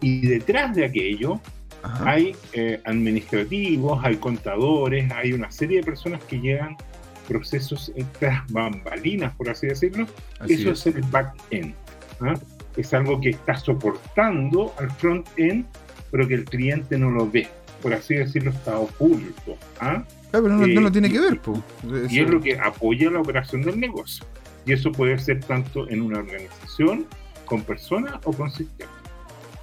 Y detrás de aquello hay eh, administrativos, hay contadores, hay una serie de personas que llegan procesos estas bambalinas, por así decirlo, eso es. el back-end. ¿ah? Es algo que está soportando al front-end, pero que el cliente no lo ve. Por así decirlo, está oculto. ¿ah? ah pero no, lo tiene que ver. Y es lo que apoya la operación del negocio. Y eso puede ser tanto en una organización, con personas o con sistemas.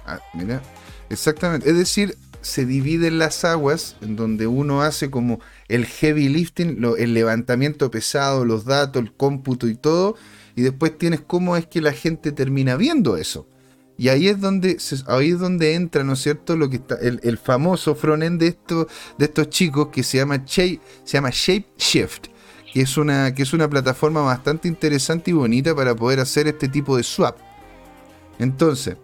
Ah, mira, exactamente. Es decir, se dividen las aguas en donde uno hace como el heavy lifting, el levantamiento pesado, los datos, el cómputo y todo, y después tienes cómo es que la gente termina viendo eso. Y ahí es donde, ahí es donde entra, ¿no es cierto?, lo que está, el, famoso frontend de, esto, de estos chicos que se llama, Shape, se llama Shapeshift, que que es una plataforma bastante interesante y bonita para poder hacer este tipo de swap. Entonces,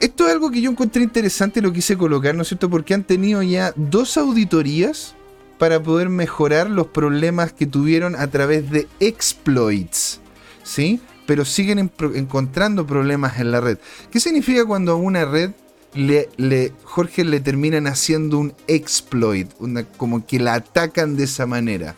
esto es algo que yo encontré interesante lo quise colocar, ¿no es cierto? Porque han tenido ya dos auditorías para poder mejorar los problemas que tuvieron a través de exploits, ¿sí? Pero siguen encontrando problemas en la red. ¿Qué significa cuando a una red le, Jorge le terminan haciendo un exploit, como que la atacan de esa manera?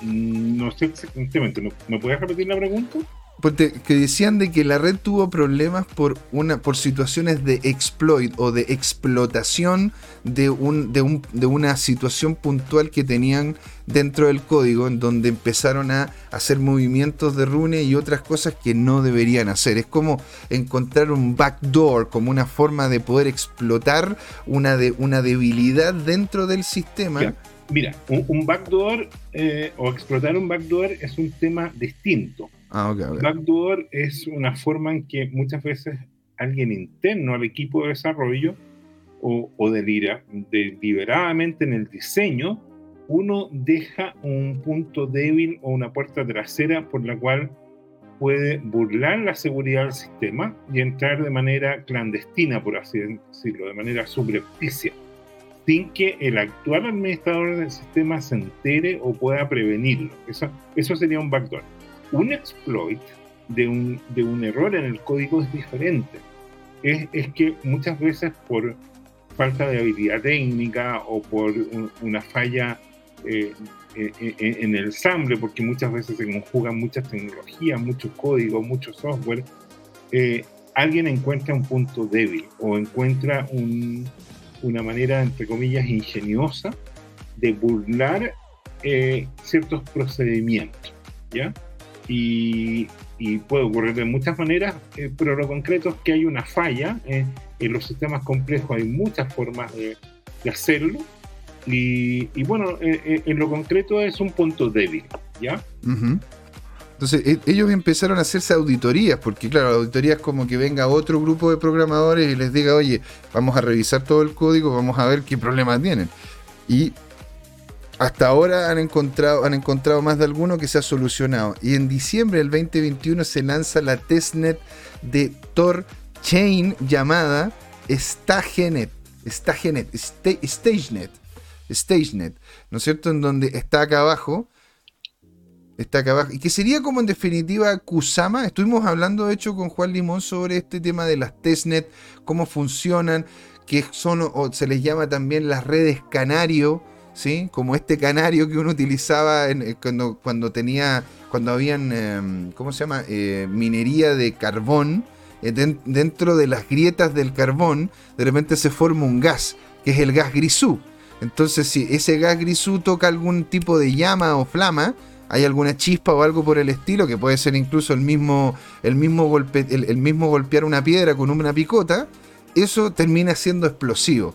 Mm, no sé exactamente, ¿me puedes repetir la pregunta? Que decían de que la red tuvo problemas por una por situaciones de exploit o de explotación de un, de, un, de una situación puntual que tenían dentro del código en donde empezaron a hacer movimientos de rune y otras cosas que no deberían hacer. Es como encontrar un backdoor, como una forma de poder explotar una, de, una debilidad dentro del sistema. Mira, un, backdoor eh, o explotar un backdoor es un tema distinto. Ah, Backdoor es una forma en que muchas veces alguien interno al equipo de desarrollo o, o deliberadamente en el diseño, uno deja un punto débil o una puerta trasera por la cual puede burlar la seguridad del sistema y entrar de manera clandestina, por así decirlo, de manera subrepticia, sin que el actual administrador del sistema se entere o pueda prevenirlo. Eso, eso sería un backdoor un exploit de un, de un error en el código es diferente. Es, que muchas veces por falta de habilidad técnica o por una falla eh, eh, eh, en el ensamble, porque muchas veces se conjugan muchas tecnologías, muchos códigos, mucho software, alguien encuentra un punto débil o encuentra un, una manera, entre comillas, ingeniosa de burlar ciertos procedimientos, ¿ya? Y, puede ocurrir de muchas maneras, eh, pero lo concreto es que hay una falla. Eh, en los sistemas complejos hay muchas formas de, hacerlo. Y, bueno, eh, en lo concreto es un punto débil, ¿ya? Entonces, e, ellos empezaron a hacerse auditorías, porque claro, la auditoría es como que venga otro grupo de programadores y les diga, oye, vamos a revisar todo el código, vamos a ver qué problemas tienen. Y hasta ahora han encontrado, han encontrado más de alguno que se ha solucionado. Y en diciembre del 2021 se lanza la testnet de Tor Chain llamada StageNet. StageNet, StageNet. StageNet, ¿no es cierto? En donde está acá abajo. Está acá abajo. Y que sería como en definitiva Kusama. Estuvimos hablando de hecho con Juan Limón sobre este tema de las testnet, cómo funcionan, que son, o se les llama también las redes canario ¿sí? Como este canario que uno utilizaba eh, cuando, cuando tenía, cuando habían, em, ¿cómo se llama? Eh, minería de carbón. Eh, dentro de las grietas del carbón, de repente se forma un gas, que es el gas grisú. Entonces, si ese gas grisú toca algún tipo de llama o flama, hay alguna chispa o algo por el estilo, que puede ser incluso el mismo, el mismo, golpe, el mismo golpear una piedra con una picota, eso termina siendo explosivo.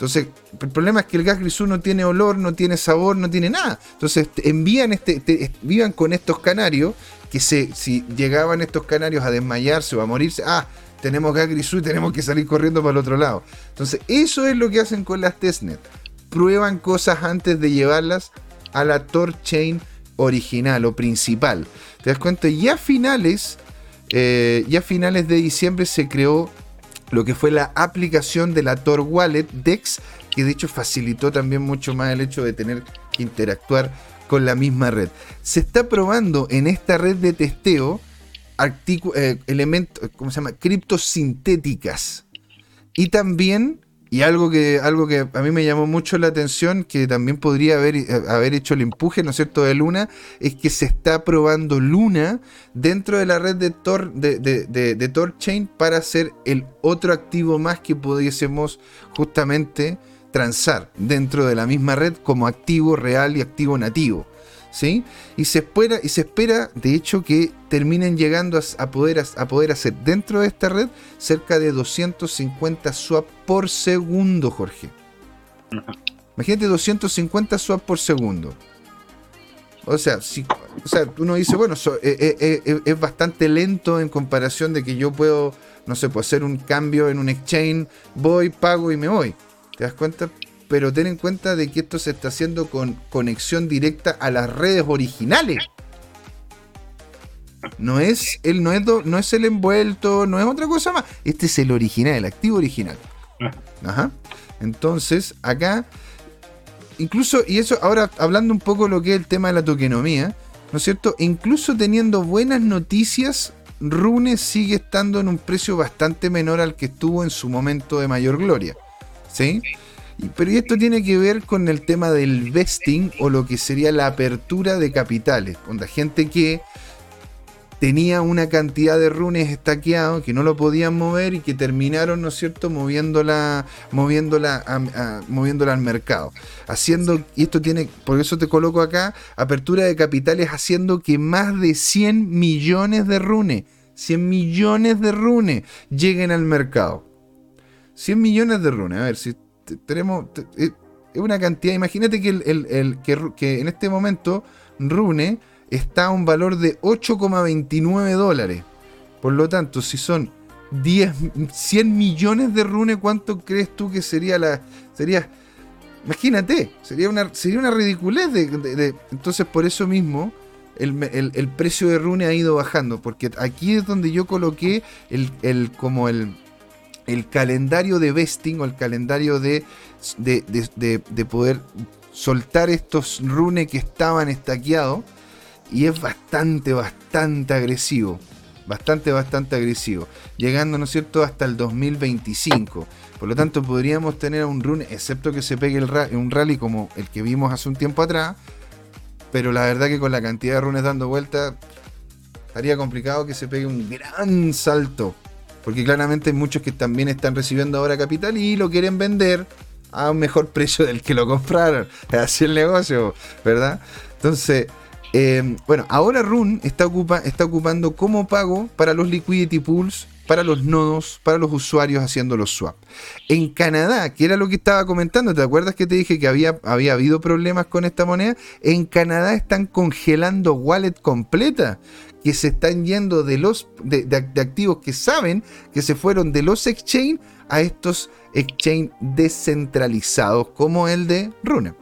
Entonces, el problema es que el gas grisú no tiene olor, no tiene sabor, no tiene nada. Entonces, envían este, vivan con estos canarios, que se, si llegaban estos canarios a desmayarse o a morirse, ah, tenemos gas grisú y tenemos que salir corriendo para el otro lado. Entonces, eso es lo que hacen con las testnet. Prueban cosas antes de llevarlas a la Tor Chain original o principal. ¿Te das cuenta? Ya finales, eh, ya a finales de diciembre se creó lo que fue la aplicación de la Tor Wallet DEX, que de hecho facilitó también mucho más el hecho de tener que interactuar con la misma red. Se está probando en esta red de testeo eh, elementos, ¿cómo se llama? Criptosintéticas. Y también y algo que, algo que a mí me llamó mucho la atención, que también podría haber, eh, haber hecho el empuje, ¿no es cierto?, de Luna, es que se está probando Luna dentro de la red de Tor, de, de, de, Torchain para hacer el otro activo más que pudiésemos justamente transar dentro de la misma red como activo real y activo nativo. ¿Sí? Y se espera, y se espera de hecho, que terminen llegando a, poder, a poder hacer dentro de esta red cerca de 250 swap por segundo, Jorge. Imagínate 250 swap por segundo. O sea, si, o sea, uno dice, bueno, eh, eh, eh, es bastante lento en comparación de que yo puedo, no sé, puedo hacer un cambio en un exchange, voy, pago y me voy. ¿Te das cuenta? Pero ten en cuenta de que esto se está haciendo con conexión directa a las redes originales. No es el, no es, no es el envuelto, no es otra cosa más. Este es el original, el activo original. Ajá. Entonces, acá, incluso, y eso ahora hablando un poco de lo que es el tema de la tokenomía, ¿no es cierto? Incluso teniendo buenas noticias, Rune sigue estando en un precio bastante menor al que estuvo en su momento de mayor gloria. ¿Sí? Pero esto tiene que ver con el tema del vesting o lo que sería la apertura de capitales. Onda, gente que tenía una cantidad de runes estaqueados que no lo podían mover y que terminaron, ¿no es cierto?, moviéndola, moviéndola, moviéndola al mercado. Haciendo, y esto tiene, por eso te coloco acá, apertura de capitales haciendo que más de 100 millones de runes, 100 millones de runes lleguen al mercado. 100 millones de runes, a ver si tenemos... Eh, es una cantidad, imagínate que, el, que en este momento Rune está a un valor de 8,29 dólares. Por lo tanto, si son 10, 100 millones de runes, ¿cuánto crees tú que sería la... Sería, imagínate, sería una, sería una ridiculez. De, entonces, por eso mismo, el, precio de rune ha ido bajando. Porque aquí es donde yo coloqué el, como el, el calendario de vesting o el calendario de, de, poder soltar estos runes que estaban estaqueados y es bastante, bastante agresivo. Bastante, bastante agresivo. Llegando, ¿no es cierto?, hasta el 2025. Por lo tanto, podríamos tener un run, excepto que se pegue el un rally como el que vimos hace un tiempo atrás. Pero la verdad que con la cantidad de runes dando vuelta, estaría complicado que se pegue un gran salto. Porque claramente hay muchos que también están recibiendo ahora capital y lo quieren vender a un mejor precio del que lo compraron. Así el negocio, ¿verdad? Entonces, eh, bueno, ahora Run está, ocupa, está ocupando como pago para los liquidity pools, para los nodos, para los usuarios haciendo los swap. En Canadá, que era lo que estaba comentando, ¿te acuerdas que te dije que había, había habido problemas con esta moneda? En Canadá están congelando wallet completa que se están yendo de los de, activos que saben que se fueron de los exchange a estos exchange descentralizados como el de Rune.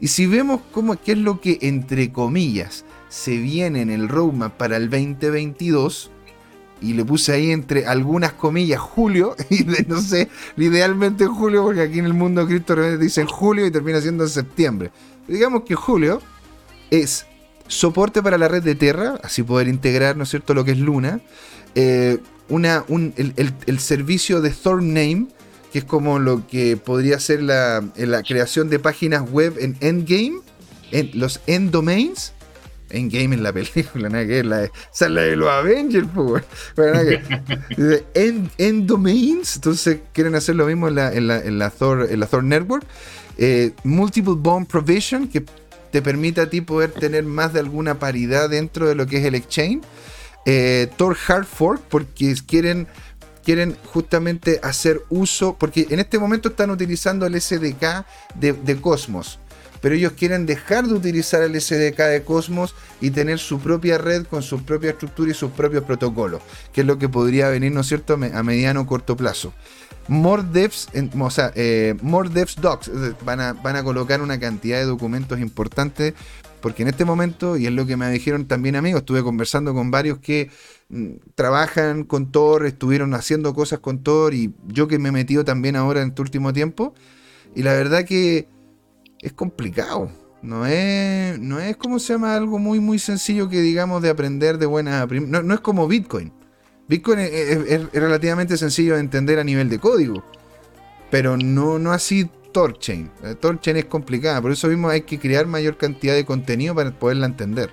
Y si vemos cómo, qué es lo que, entre comillas, se viene en el roadmap para el 2022, y le puse ahí entre algunas comillas julio, y no sé, idealmente en julio, porque aquí en el mundo cripto dicen julio y termina siendo en septiembre. digamos que julio es soporte para la red de Terra, así poder integrar, ¿no es cierto?, lo que es Luna, eh, una, el, servicio de Thorname, que es como lo que podría ser la, la creación de páginas web en Endgame, en los Enddomains. Endgame en la película, nada que la, esa es la de los Avengers, pues, End, Enddomains, entonces quieren hacer lo mismo en la, en la, en la, Thor, en la Thor Network. Eh, multiple Bond Provision, que te permite a ti poder tener más de alguna paridad dentro de lo que es el exchange. Eh, Tor Hard Fork, porque quieren quieren justamente hacer uso, porque en este momento están utilizando el SDK de, Cosmos, pero ellos quieren dejar de utilizar el SDK de Cosmos y tener su propia red con su propia estructura y sus propios protocolos, que es lo que podría venir, ¿no es cierto?, a mediano o corto plazo. More Devs, o sea, eh, More Devs Docs, van a, van a colocar una cantidad de documentos importantes porque en este momento, y es lo que me dijeron también amigos, estuve conversando con varios que mm, trabajan con Tor, estuvieron haciendo cosas con Tor, y yo que me he metido también ahora en este último tiempo, y la verdad que es complicado. No es, no es como se llama algo muy, muy sencillo que digamos de aprender de buena. No, no es como Bitcoin. Bitcoin es, relativamente sencillo de entender a nivel de código. Pero no, no así Torchain. La Torchain es complicada, por eso mismo hay que crear mayor cantidad de contenido para poderla entender.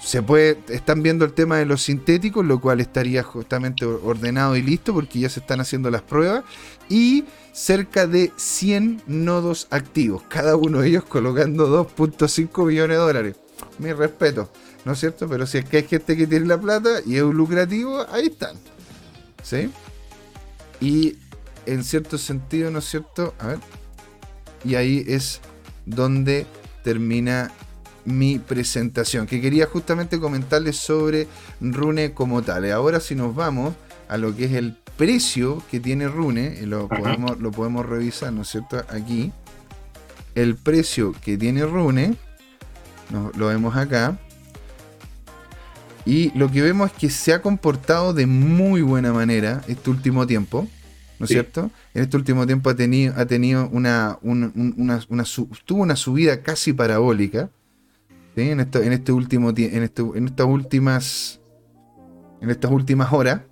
Se puede, están viendo el tema de los sintéticos, lo cual estaría justamente ordenado y listo porque ya se están haciendo las pruebas. Y cerca de 100 nodos activos, cada uno de ellos colocando 2.5 millones de dólares. Mi respeto, ¿no es cierto? Pero si es que hay gente que tiene la plata y es un lucrativo, ahí están. ¿Sí? Y en cierto sentido, ¿no es cierto? A ver. Y ahí es donde termina mi presentación, que quería justamente comentarles sobre Rune como tal. Ahora si nos vamos a lo que es el precio que tiene Rune, lo podemos, lo podemos revisar, ¿no es cierto? Aquí. El precio que tiene Rune, lo vemos acá. Y lo que vemos es que se ha comportado de muy buena manera este último tiempo. ¿no es cierto? En este último tiempo ha tenido, ha tenido una, una, tuvo una subida casi parabólica. En, esto, en este último en, este, en estas últimas en estas últimas horas.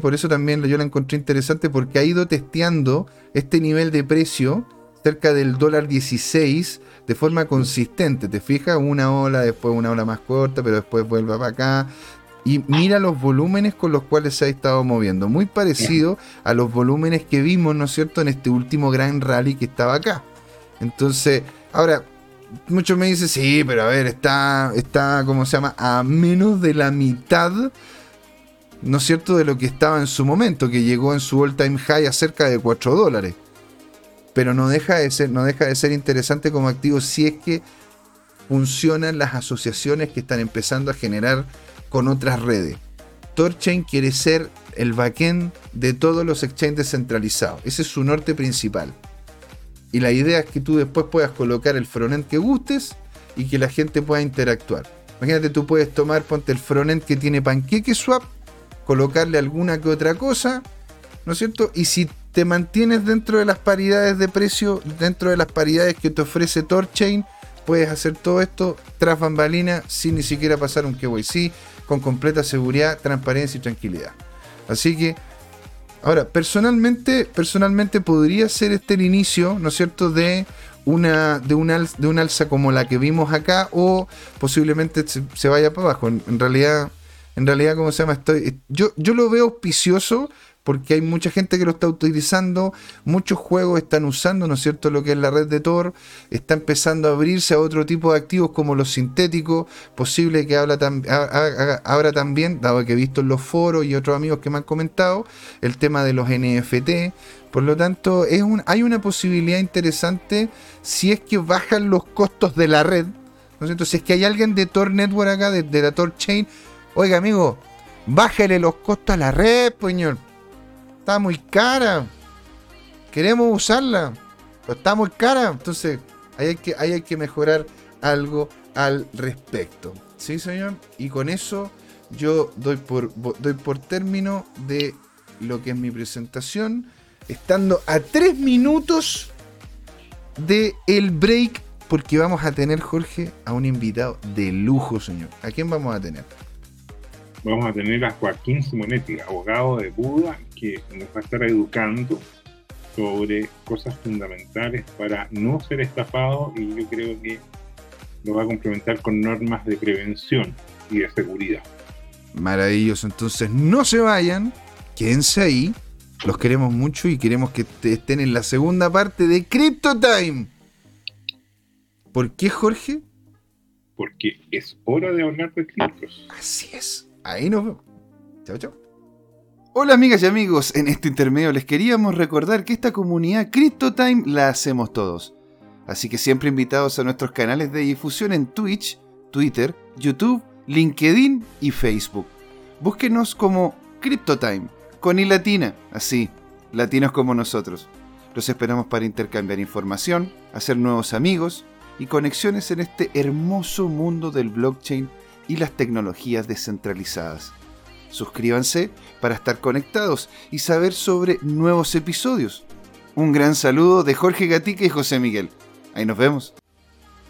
Por eso también yo la encontré interesante porque ha ido testeando este nivel de precio cerca del dólar 16 de forma consistente. Te fijas, una ola, después una ola más corta, pero después vuelve para acá. Y mira los volúmenes con los cuales se ha estado moviendo. Muy parecido a los volúmenes que vimos, ¿no es cierto?, en este último gran rally que estaba acá. Entonces, ahora, muchos me dicen, sí, pero a ver, está, está, ¿cómo se llama?, a menos de la mitad, ¿no es cierto?, de lo que estaba en su momento, que llegó en su all time high a cerca de 4 dólares. Pero no deja de ser, no deja de ser interesante como activo si es que funcionan las asociaciones que están empezando a generar con otras redes. Torchain quiere ser el backend de todos los exchanges descentralizados. Ese es su norte principal. Y la idea es que tú después puedas colocar el frontend que gustes y que la gente pueda interactuar. Imagínate, tú puedes tomar, ponte el frontend que tiene Pancake Swap, colocarle alguna que otra cosa, ¿no es cierto? Y si te mantienes dentro de las paridades de precio, dentro de las paridades que te ofrece Torchain, puedes hacer todo esto tras bambalina sin ni siquiera pasar un KYC, con completa seguridad, transparencia y tranquilidad. Así que, ahora, personalmente, personalmente podría ser este el inicio, ¿no es cierto?, de una, de un, alza, de un alza como la que vimos acá o posiblemente se, vaya para abajo. En, realidad, en realidad, ¿cómo se llama? Estoy, yo, yo lo veo auspicioso porque hay mucha gente que lo está utilizando, muchos juegos están usando, ¿no es cierto?, lo que es la red de Tor, está empezando a abrirse a otro tipo de activos como los sintéticos, posible que habla ahora también, dado que he visto en los foros y otros amigos que me han comentado, el tema de los NFT, por lo tanto, es un, hay una posibilidad interesante si es que bajan los costos de la red, ¿no es cierto?, si es que hay alguien de Tor Network acá, de, la Tor Chain, oiga amigo, bájale los costos a la red, señor está muy cara. Queremos usarla, pero está muy cara. Entonces, ahí hay que, hay que mejorar algo al respecto. ¿Sí, señor? Y con eso yo doy por, doy por término de lo que es mi presentación, estando a tres minutos de el break, porque vamos a tener, Jorge, a un invitado de lujo, señor. ¿A quién vamos a tener? Vamos a tener a Joaquín Simonetti, abogado de Buda, que nos va a estar educando sobre cosas fundamentales para no ser estafado y yo creo que lo va a complementar con normas de prevención y de seguridad. Maravilloso, entonces no se vayan, quédense ahí, los queremos mucho y queremos que estén en la segunda parte de Crypto Time. ¿Por qué, Jorge? Porque es hora de hablar de criptos. Así es, ahí nos vemos. Chao, chao. Hola amigas y amigos, en este intermedio les queríamos recordar que esta comunidad CryptoTime la hacemos todos. Así que siempre invitados a nuestros canales de difusión en Twitch, Twitter, YouTube, LinkedIn y Facebook. Búsquenos como CryptoTime, con i latina, así, latinos como nosotros. Los esperamos para intercambiar información, hacer nuevos amigos y conexiones en este hermoso mundo del blockchain y las tecnologías descentralizadas. Suscríbanse para estar conectados y saber sobre nuevos episodios. Un gran saludo de Jorge Gatica y José Miguel. Ahí nos vemos.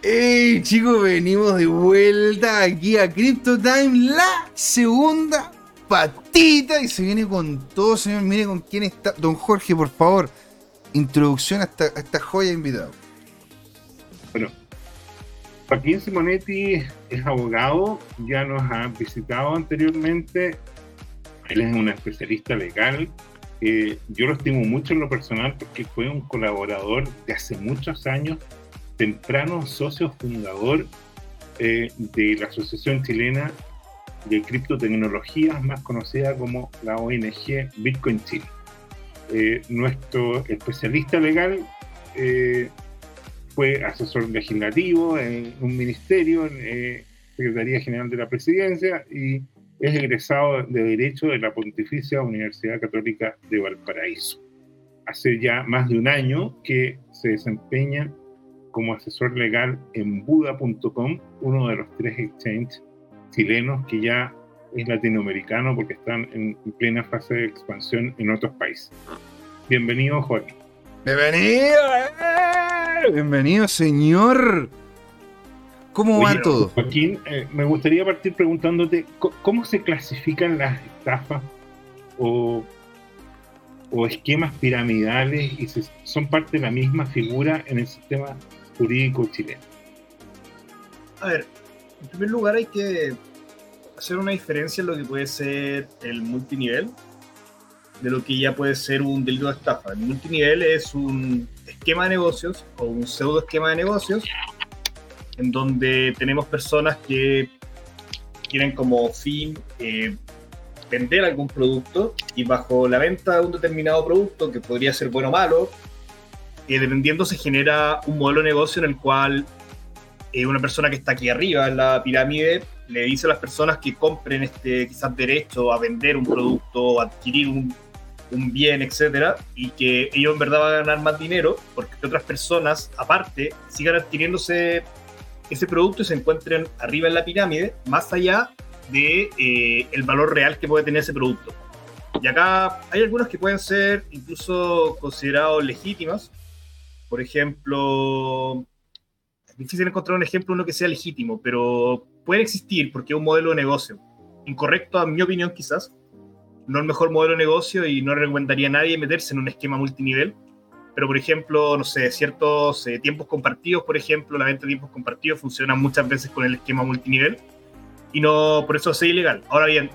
¡Hey chicos! Venimos de vuelta aquí a Crypto Time, la segunda patita. Y se viene con todo, señor. Mire con quién está. Don Jorge, por favor, introducción a esta, a esta joya invitado. Joaquín Simonetti es abogado, ya nos ha visitado anteriormente él es un especialista legal. yo lo estimo mucho en lo personal porque fue un colaborador de hace muchos años, temprano socio fundador eh, de la Asociación Chilena de Criptotecnologías, más conocida como la ONG Bitcoin Chile. Eh, nuestro especialista legal eh, fue asesor legislativo en un ministerio, en Secretaría General de la Presidencia, y es egresado de Derecho de la Pontificia Universidad Católica de Valparaíso. Hace ya más de un año que se desempeña como asesor legal en Buda.com, uno de los tres exchanges chilenos que ya es latinoamericano porque están en plena fase de expansión en otros países. Bienvenido, Joaquín. Bienvenido, eh. bienvenido, señor. ¿Cómo va todo? Joaquín, eh, me gustaría partir preguntándote cómo se clasifican las estafas o o esquemas piramidales y son parte de la misma figura en el sistema jurídico chileno? A ver, en primer lugar hay que hacer una diferencia en lo que puede ser el multinivel de lo que ya puede ser un delito de estafa. El multinivel es un esquema de negocios o un pseudo esquema de negocios en donde tenemos personas que tienen como fin eh, vender algún producto y bajo la venta de un determinado producto, que podría ser bueno o malo, eh, dependiendo se genera un modelo de negocio en el cual eh, una persona que está aquí arriba en la pirámide le dice a las personas que compren este quizás derecho a vender un producto, adquirir un, un bien, etcétera, y que ellos en verdad van a ganar más dinero porque otras personas, aparte, sigan adquiriéndose ese producto y se encuentren arriba en la pirámide, más allá de eh, el valor real que puede tener ese producto. Y acá hay algunos que pueden ser incluso considerados legítimas. Por ejemplo, es difícil encontrar un ejemplo uno que sea legítimo, pero puede existir porque es un modelo de negocio. Incorrecto, a mi opinión, quizás. No el mejor modelo de negocio y no recomendaría a nadie meterse en un esquema multinivel. Pero, por ejemplo, no sé, ciertos eh, tiempos compartidos, por ejemplo, la venta de tiempos compartidos funciona muchas veces con el esquema multinivel y no por eso es ilegal. Ahora bien,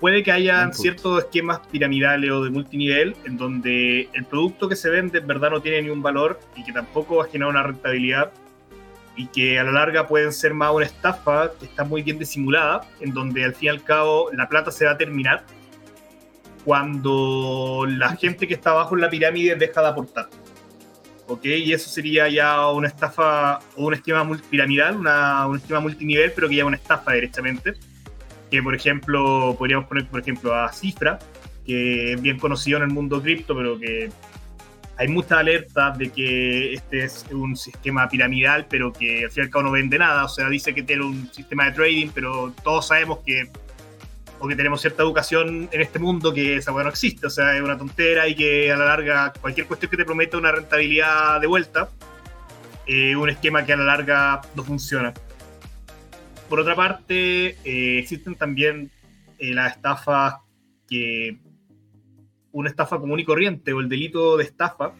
puede que haya ciertos esquemas piramidales o de multinivel en donde el producto que se vende en verdad no tiene ni un valor y que tampoco va a generar una rentabilidad y que a la larga pueden ser más una estafa que está muy bien disimulada, en donde al fin y al cabo la plata se va a terminar cuando la gente que está abajo en la pirámide deja de aportar. ¿ok? Y eso sería ya una estafa o un esquema piramidal, una, un esquema multinivel, pero que ya una estafa directamente. Que, por ejemplo, podríamos poner, por ejemplo, a Cifra, que es bien conocido en el mundo cripto, pero que hay muchas alertas de que este es un sistema piramidal, pero que al fin y al cabo no vende nada. O sea, dice que tiene un sistema de trading, pero todos sabemos que o que tenemos cierta educación en este mundo que esa weá no existe, o sea, es una tontera y que a la larga cualquier cuestión que te prometa una rentabilidad de vuelta, es un esquema que a la larga no funciona. Por otra parte, eh, existen también eh, las estafas que una estafa común y corriente o el delito de estafa,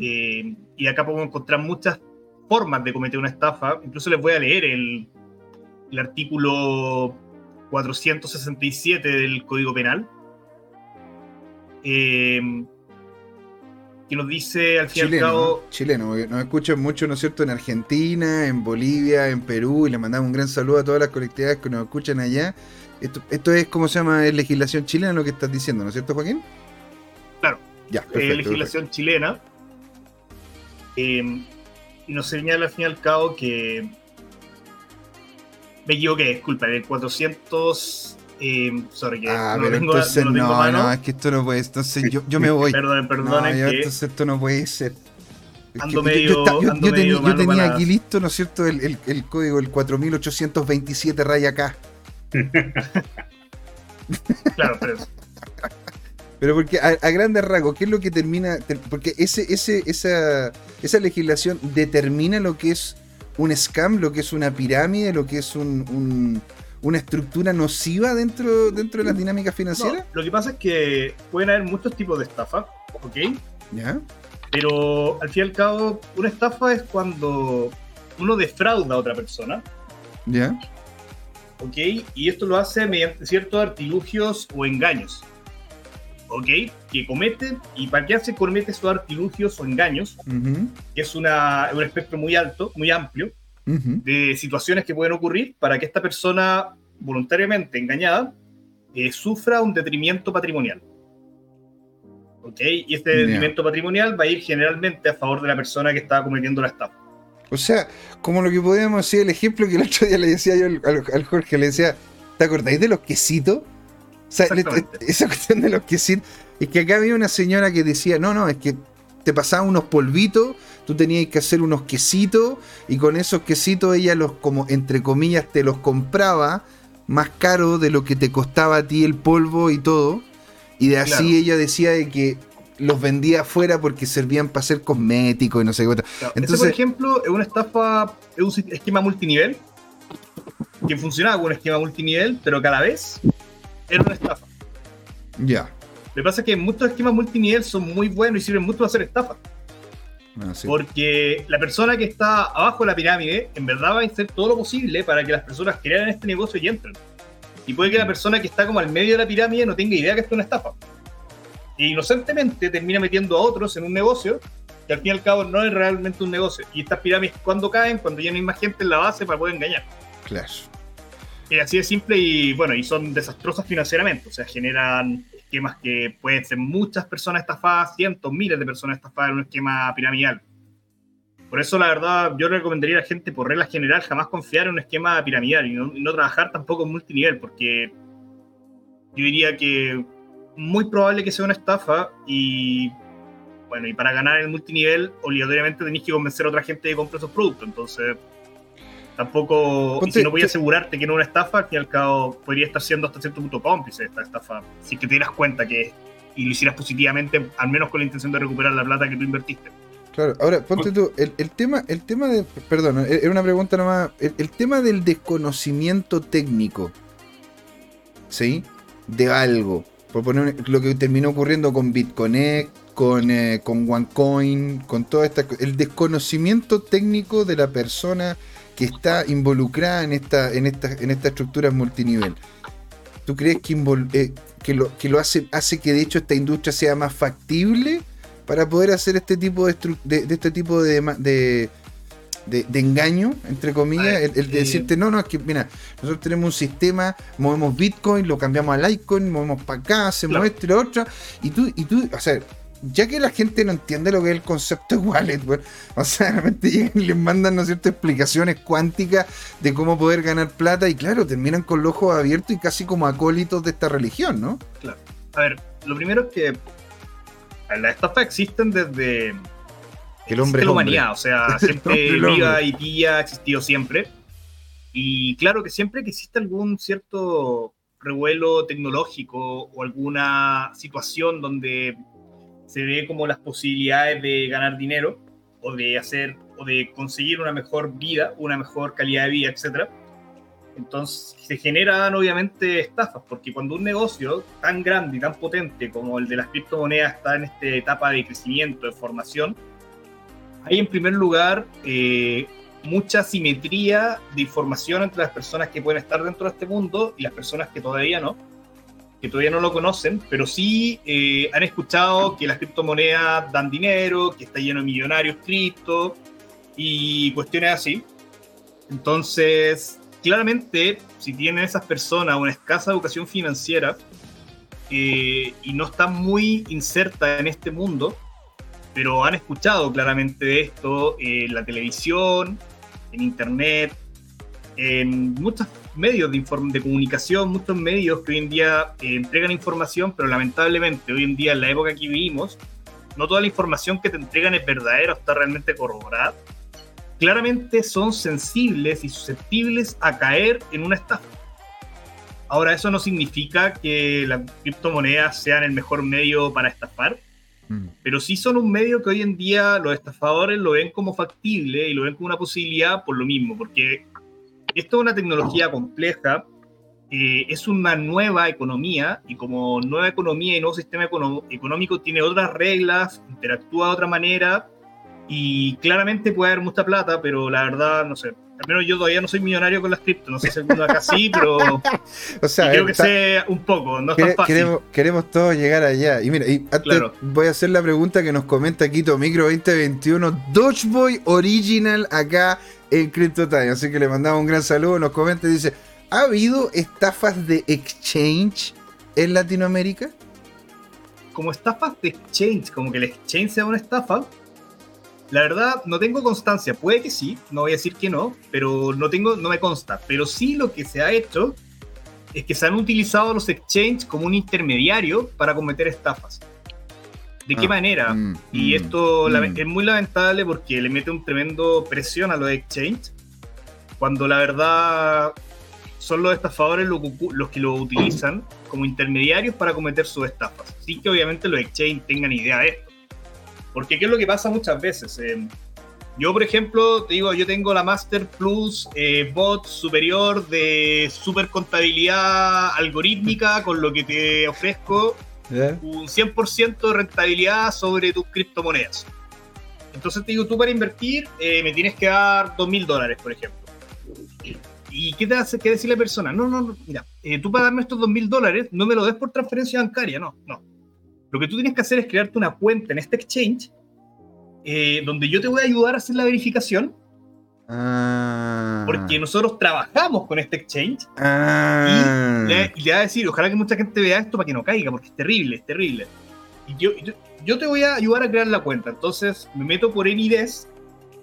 eh, y acá podemos encontrar muchas formas de cometer una estafa, incluso les voy a leer el, el artículo 467 del Código Penal, eh, que nos dice al fin y al cabo... Chileno, nos escuchan mucho, ¿no es cierto?, en Argentina, en Bolivia, en Perú, y le mandamos un gran saludo a todas las colectividades que nos escuchan allá. Esto, esto es, ¿cómo se llama? Es legislación chilena lo que estás diciendo, ¿no es cierto, Joaquín? Claro. Ya, perfecto, legislación chilena. Eh, y nos señala al fin y al cabo que me equivoqué, disculpa, el 400. Eh, sorry, que ah, no pero tengo, entonces no, no, no, es que esto no puede Entonces yo, yo me voy. perdón, perdón. No, entonces esto no puede ser. Ando medio, yo, yo, yo, tenía, aquí listo, ¿no es cierto? El, el, el código, el 4827 raya acá. claro, pero. Pero porque a, a, grandes rasgos, ¿qué es lo que termina? Porque ese, ese, esa, esa legislación determina lo que es un scam, lo que es una pirámide, lo que es un, una estructura nociva dentro, dentro de las dinámicas financieras? lo que pasa es que pueden haber muchos tipos de estafa, ¿ok? Ya. Pero al fin y al cabo, una estafa es cuando uno defrauda a otra persona. Ya. ¿Ok? Y esto lo hace mediante ciertos artilugios o engaños. ¿Ok? Que cometen, y para qué se comete esos artilugios o engaños, que es una, un espectro muy alto, muy amplio, de situaciones que pueden ocurrir para que esta persona voluntariamente engañada eh, sufra un detrimento patrimonial. ¿Ok? Y este detrimento patrimonial va a ir generalmente a favor de la persona que está cometiendo la estafa. O sea, como lo que podríamos decir, el ejemplo que el otro día le decía yo al, al Jorge, le decía, ¿te acordáis de los quesitos? Sea, esa cuestión de los quesitos. Es que acá había una señora que decía, no, no, es que te pasaban unos polvitos, tú tenías que hacer unos quesitos, y con esos quesitos ella los, como entre comillas, te los compraba más caro de lo que te costaba a ti el polvo y todo. Y de así ella decía de que los vendía afuera porque servían para hacer cosméticos y no sé qué. Entonces, por ejemplo, es una estafa, es un esquema multinivel que funcionaba con un esquema multinivel, pero cada vez era una estafa. Ya. Lo que pasa es que muchos esquemas multinivel son muy buenos y sirven mucho para hacer estafas. Ah, sí. Porque la persona que está abajo de la pirámide, en verdad va a hacer todo lo posible para que las personas crean este negocio y entren. Y puede que la persona que está como al medio de la pirámide no tenga idea que esto es una estafa. E inocentemente termina metiendo a otros en un negocio que al fin y al cabo no es realmente un negocio. Y estas pirámides, cuando caen? Cuando ya no hay más gente en la base para poder engañar. Claro. Es así de simple y bueno, y son desastrosas financieramente. O sea, generan esquemas que pueden ser muchas personas estafadas, cientos, miles de personas estafadas en un esquema piramidal. Por eso, la verdad, yo recomendaría a la gente, por regla general, jamás confiar en un esquema piramidal y no, no trabajar tampoco en multinivel, porque yo diría que muy probable que sea una estafa y bueno, y para ganar el multinivel, obligatoriamente tenéis que convencer a otra gente de compre esos productos. Entonces, tampoco. y si no voy a te- asegurarte que no es una estafa, y al cabo podría estar siendo hasta cierto punto cómplice de esta estafa. Si que te dieras cuenta que. y lo hicieras positivamente, al menos con la intención de recuperar la plata que tú invertiste. Claro, ahora ponte tú, el, el tema, el tema de, perdón, e- era una pregunta nomás, el, el tema del desconocimiento técnico, ¿sí? De algo, por poner lo que terminó ocurriendo con BitConnect, con, eh, con OneCoin, con toda esta, el desconocimiento técnico de la persona que está involucrada en esta, en esta, en esta estructura multinivel. ¿Tú crees que, eh, que lo, que lo hace, hace que de hecho esta industria sea más factible? para poder hacer este tipo de, estru- de, de este tipo de, de, engaño, entre comillas, ver, el, el de decirte, no, no, es que, mira, nosotros tenemos un sistema, movemos Bitcoin, lo cambiamos a Litecoin, movemos para acá, hacemos Claro. esto y lo otro, y tú, y tú, o sea, ya que la gente no entiende lo que es el concepto de wallet, o sea, realmente llegan y les mandan, ¿no cierto?, explicaciones cuánticas de cómo poder ganar plata, y claro, terminan con los ojos abiertos y casi como acólitos de esta religión, ¿no? A ver, lo primero es que. Las estafas existen desde. El hombre la hombre. humanidad, o sea, es viva y pilla ha existido siempre. Y claro que siempre que existe algún cierto revuelo tecnológico o alguna situación donde se ve como las posibilidades de ganar dinero o de hacer o de conseguir una mejor vida, una mejor calidad de vida, etcétera. Entonces se generan obviamente estafas, porque cuando un negocio tan grande y tan potente como el de las criptomonedas está en esta etapa de crecimiento, de formación, hay en primer lugar eh, mucha simetría de información entre las personas que pueden estar dentro de este mundo y las personas que todavía no, que todavía no lo conocen, pero sí eh, han escuchado que las criptomonedas dan dinero, que está lleno de millonarios cripto y cuestiones así. Entonces, claramente, si tienen esas personas una escasa educación financiera eh, y no están muy insertas en este mundo, pero han escuchado claramente de esto en la televisión, en internet, en muchos medios de, de comunicación, muchos medios que hoy en día eh, entregan información, pero lamentablemente hoy en día, en la época que vivimos, no toda la información que te entregan es verdadera o está realmente corroborada. Claramente son sensibles y susceptibles a caer en una estafa. Ahora, eso no significa que las criptomonedas sean el mejor medio para estafar, Mm. pero sí son un medio que hoy en día los estafadores lo ven como factible y lo ven como una posibilidad por lo mismo, porque esto es una tecnología compleja, eh, es una nueva economía y como nueva economía y nuevo sistema económico tiene otras reglas, interactúa de otra manera y claramente puede haber mucha plata, pero la verdad, no sé, al menos yo todavía no soy millonario con las cripto, no sé si alguno acá sí, pero O sea, creo que sé un poco, no es tan fácil. queremos, queremos todos llegar allá. Y mira, y antes Claro. voy a hacer la pregunta que nos comenta aquí Micro 2021, Dodgeboy Original acá en Crypto Time. Así que le mandamos un gran saludo, nos comenta y dice, ¿ha habido estafas de exchange en Latinoamérica? como estafas de exchange, como que el exchange sea una estafa, la verdad no tengo constancia. Puede que sí, no voy a decir que no, pero no tengo, no me consta. Pero sí lo que se ha hecho es que se han utilizado los exchanges como un intermediario para cometer estafas. ¿De qué Ah, manera? mm, Y mm, esto mm. es muy lamentable porque le mete un tremendo presión a los exchanges, cuando la verdad son los estafadores los que lo utilizan como intermediarios para cometer sus estafas. Sin que obviamente los exchanges tengan idea de esto. Porque ¿qué es lo que pasa muchas veces? Eh, yo, por ejemplo, te digo, yo tengo la Master Plus eh, bot superior de super contabilidad algorítmica con lo que te ofrezco un 100% de rentabilidad sobre tus criptomonedas. Entonces te digo, tú para invertir eh, me tienes que dar 2.000 dólares, por ejemplo. ¿Y qué te hace que decir la persona? No, no, no, mira, eh, tú para darme estos 2.000 dólares no me lo des por transferencia bancaria, no, no. Lo que tú tienes que hacer es crearte una cuenta en este exchange eh, donde yo te voy a ayudar a hacer la verificación Ah. porque nosotros trabajamos con este exchange Ah. y le, y le va a decir, ojalá que mucha gente vea esto para que no caiga, porque es terrible, es terrible. Y yo, yo, yo te voy a ayudar a crear la cuenta. Entonces me meto por Anydesk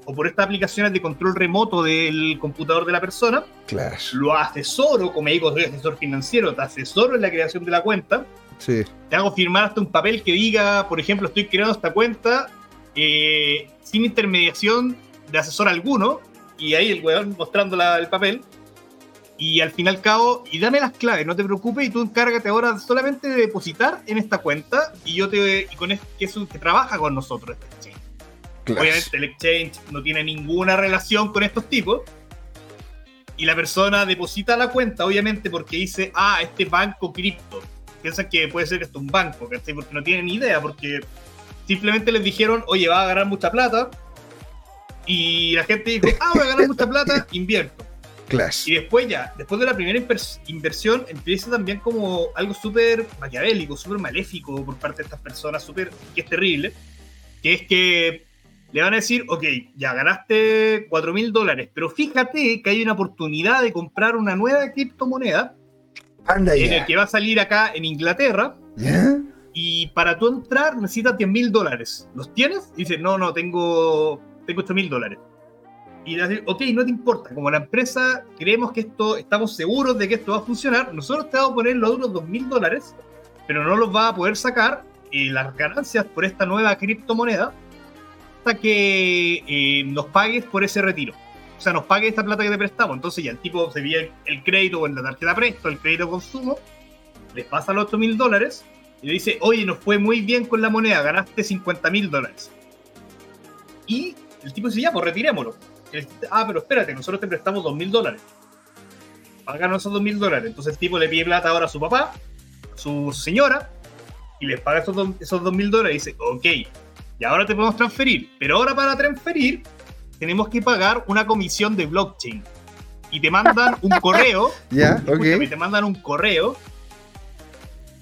o por estas aplicaciones de control remoto del computador de la persona, Claro. lo asesoro, como digo, soy asesor financiero, te asesoro en la creación de la cuenta, Sí. te hago firmar hasta un papel que diga, por ejemplo, estoy creando esta cuenta eh, sin intermediación de asesor alguno, y ahí el weón mostrando la- el papel, y al fin y al cabo, y dame las claves, no te preocupes, y tú encárgate ahora solamente de depositar en esta cuenta, y yo te, y con este, que, es que trabaja con nosotros este exchange. Claro. Obviamente el exchange no tiene ninguna relación con estos tipos. Y la persona deposita la cuenta, obviamente, porque dice, ah, este banco cripto. Piensan que puede ser que esto es un banco, ¿cachai? Porque no tienen ni idea, porque simplemente les dijeron, oye, va a ganar mucha plata. Y la gente dijo, ah, voy a ganar mucha plata, invierto. Claro. Y después ya, después de la primera invers- inversión, empieza también como algo súper maquiavélico, súper maléfico por parte de estas personas, súper, que es terrible, que es que le van a decir, ok, ya ganaste 4 mil dólares, pero fíjate que hay una oportunidad de comprar una nueva criptomoneda Anda en ya. el que va a salir acá en Inglaterra ¿Ya? y para tú entrar necesitas 10 mil dólares. ¿Los tienes? Y dice, no, no, tengo, tengo 8 mil dólares. Y decir, ok, no te importa, como la empresa creemos que esto, estamos seguros de que esto va a funcionar, nosotros te vamos a poner los otros 2 mil dólares, pero no los vas a poder sacar eh, las ganancias por esta nueva criptomoneda hasta que eh, nos pagues por ese retiro. O sea, nos pagues esta plata que te prestamos. Entonces ya el tipo se veía el, el crédito en la tarjeta presto, el crédito consumo, les pasa los 8 mil dólares y le dice, oye, nos fue muy bien con la moneda, ganaste 50 mil dólares. Y el tipo dice, ya, pues retirémoslo. Le ah, pero espérate, nosotros te prestamos 2 mil dólares. Páganos esos 2 mil dólares. Entonces el tipo le pide plata ahora a su papá, a su señora, y les paga esos, dos- esos 2 mil dólares dice, ok, y ahora te podemos transferir. Pero ahora para transferir tenemos que pagar una comisión de blockchain. Y te mandan un correo ¿Ya? Ok. te mandan un correo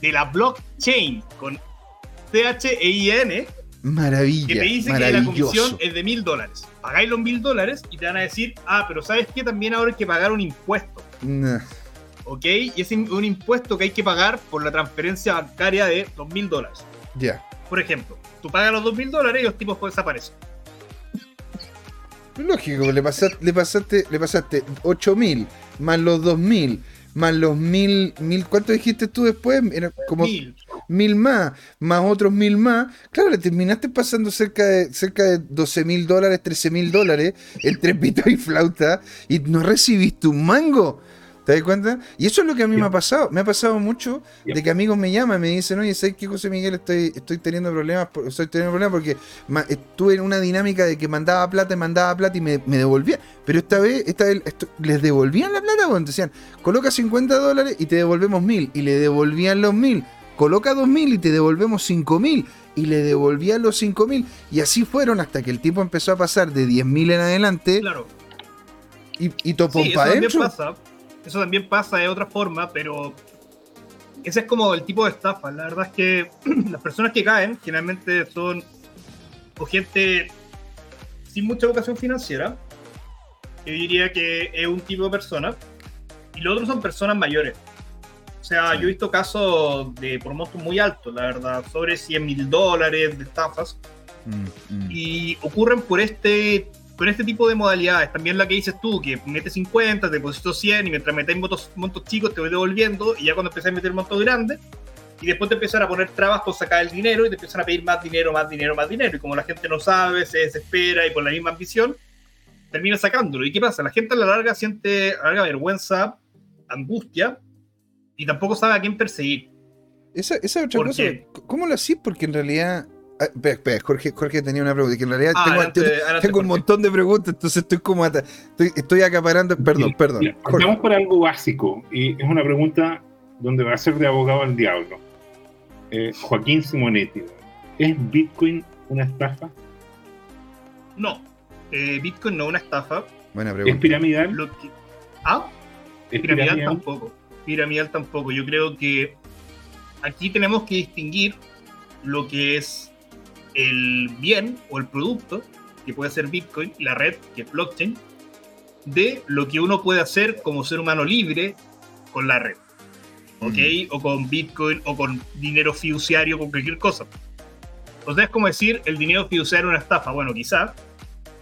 de la blockchain con C-H-E-I-N Maravilla. que te dice que la comisión es de mil dólares. Pagáis los mil dólares y te van a decir, ah, pero ¿sabes qué? También ahora hay que pagar un impuesto, Nah. ¿ok? Y es un impuesto que hay que pagar por la transferencia bancaria de dos mil dólares. Ya. Por ejemplo, tú pagas los dos mil dólares y los tipos desaparecen. Lógico, le pasaste, le pasaste, le pasaste 8000 más los 2000 más los 1000, mil, ¿cuánto dijiste tú después? Era como Mil. mil más, más otros mil más. Claro, le terminaste pasando cerca de cerca de 12 mil dólares, 13 mil dólares entre pito y flauta y no recibiste un mango. ¿Te das cuenta? Y eso es lo que a mí me ha pasado. Me ha pasado mucho de que amigos me llaman y me dicen, oye, ¿sabes qué, José Miguel? Estoy, estoy teniendo problemas, por- estoy teniendo problemas porque estuve en una dinámica de que mandaba plata y mandaba plata y me, me devolvía. Pero esta vez, esta vez esto- les devolvían la plata, cuando decían, coloca 50 dólares y te devolvemos mil. Y le devolvían los mil. Coloca 2000 y te devolvemos 5000. Y le devolvían los 5000. Y así fueron hasta que el tipo empezó a pasar de 10.000 en adelante Claro. y, y topó Sí, para adentro. pasa. Eso también pasa de otra forma, pero ese es como el tipo de estafa. La verdad es que las personas que caen generalmente son o gente sin mucha vocación financiera. Yo diría que es un tipo de persona. Y los otros son personas mayores. O sea, Sí. yo he visto casos de por montos muy altos, la verdad, sobre 100 mil dólares de estafas Mm, mm. y ocurren por este con este tipo de modalidades. También la que dices tú, que metes 50, te deposito 100 y mientras metes montos, montos chicos te voy devolviendo y ya cuando empezás a meter montos grandes y después te empiezan a poner trabas con sacar el dinero y te empiezan a pedir más dinero, más dinero, más dinero y como la gente no sabe, se desespera y por la misma ambición termina sacándolo. ¿Y qué pasa? La gente a la larga siente a la larga vergüenza, angustia y tampoco sabe a quién perseguir. Esa, esa es otra ¿Por cosa. qué? ¿Cómo lo hacís? Porque en realidad. Ah, espera, espera, Jorge, Jorge tenía una pregunta. Que en realidad Ah, tengo, adelante, tengo- adelante, tengo un montón de preguntas, entonces estoy como. estoy, estoy acaparando. Perdón, perdón. mira, Jorge. Vamos por algo básico y es una pregunta donde va a ser de abogado al diablo. Eh, Joaquín Simonetti, ¿es Bitcoin una estafa? No, eh, Bitcoin no es una estafa. Buena ¿Es pregunta. piramidal? Lo que- Ah, ¿Es piramidal piramidal? tampoco. Piramidal tampoco. Yo creo que aquí tenemos que distinguir lo que es el bien o el producto, que puede ser Bitcoin, la red, que es blockchain, de lo que uno puede hacer como ser humano libre con la red. ¿Ok? O con Bitcoin, o con dinero fiduciario, con cualquier cosa. O sea, es como decir, el dinero fiduciario es una estafa. Bueno, quizá,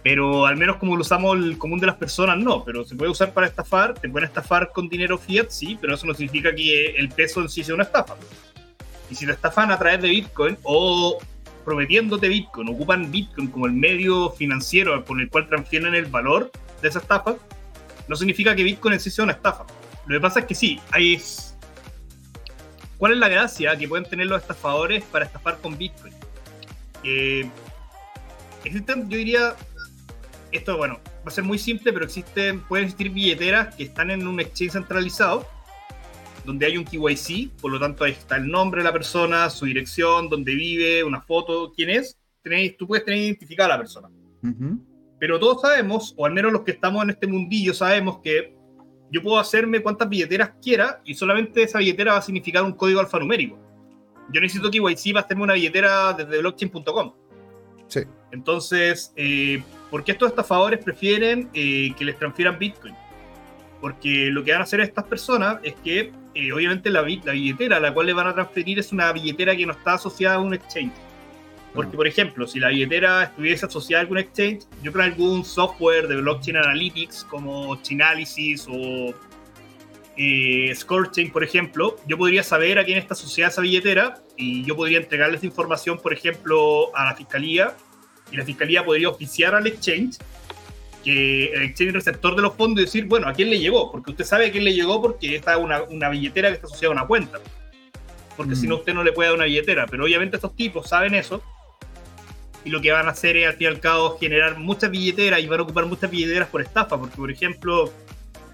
pero al menos como lo usamos el común de las personas, no. Pero se puede usar para estafar, te pueden estafar con dinero fiat, sí, pero eso no significa que el peso en sí sea una estafa. Y si te estafan a través de Bitcoin o prometiéndote Bitcoin, ocupan Bitcoin como el medio financiero con el cual transfieren el valor de esa estafa, no significa que Bitcoin en sí sea una estafa. Lo que pasa es que sí, hay... ¿Cuál es la gracia que pueden tener los estafadores para estafar con Bitcoin? Que existen, yo diría, esto, bueno, va a ser muy simple, pero existen, pueden existir billeteras que están en un exchange centralizado, donde hay un KYC, por lo tanto ahí está el nombre de la persona, su dirección, dónde vive, una foto, quién es. Tenéis, tú puedes tener identificada a la persona. Ujú. Pero todos sabemos, o al menos los que estamos en este mundillo sabemos que yo puedo hacerme cuantas billeteras quiera y solamente esa billetera va a significar un código alfanumérico. Yo necesito KYC para hacerme una billetera desde blockchain.com. Sí. Entonces, eh, ¿por qué estos estafadores prefieren eh, que les transfieran Bitcoin? Porque lo que van a hacer estas personas es que, eh, obviamente, la, la billetera a la cual le van a transferir es una billetera que no está asociada a un exchange. Porque, Ah. por ejemplo, si la billetera estuviese asociada a algún exchange, yo creo algún software de blockchain analytics como Chainalysis o eh, Scorechain, por ejemplo, yo podría saber a quién está asociada esa billetera y yo podría entregarle esa información, por ejemplo, a la fiscalía y la fiscalía podría oficiar al exchange que el exchange receptor de los fondos y decir, bueno, ¿a quién le llegó? Porque usted sabe a quién le llegó porque esta es una, una billetera que está asociada a una cuenta. Porque Mm. si no, usted no le puede dar una billetera. Pero obviamente estos tipos saben eso y lo que van a hacer es al fin y al cabo generar muchas billeteras y van a ocupar muchas billeteras por estafa, porque por ejemplo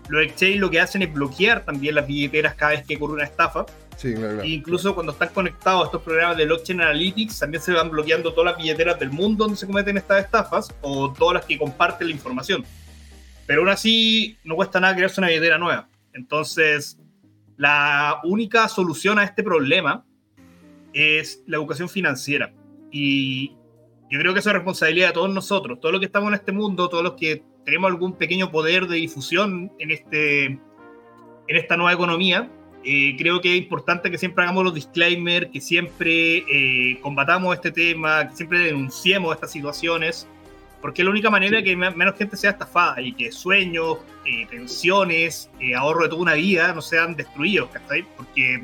los exchange lo que hacen es bloquear también las billeteras cada vez que ocurre una estafa, Sí, claro, claro. e incluso cuando están conectados a estos programas de blockchain analytics también se van bloqueando todas las billeteras del mundo donde se cometen estas estafas o todas las que comparten la información. Pero aún así no cuesta nada crearse una billetera nueva. Entonces, la única solución a este problema es la educación financiera. Y yo creo que eso es responsabilidad de todos nosotros, todos los que estamos en este mundo, todos los que tenemos algún pequeño poder de difusión en, este, en esta nueva economía. Eh, creo que es importante que siempre hagamos los disclaimers, que siempre eh, combatamos este tema, que siempre denunciemos estas situaciones, porque es la única manera que me- menos gente sea estafada y que sueños, eh, pensiones, eh, ahorro de toda una vida no sean destruidos, ¿cachai? Porque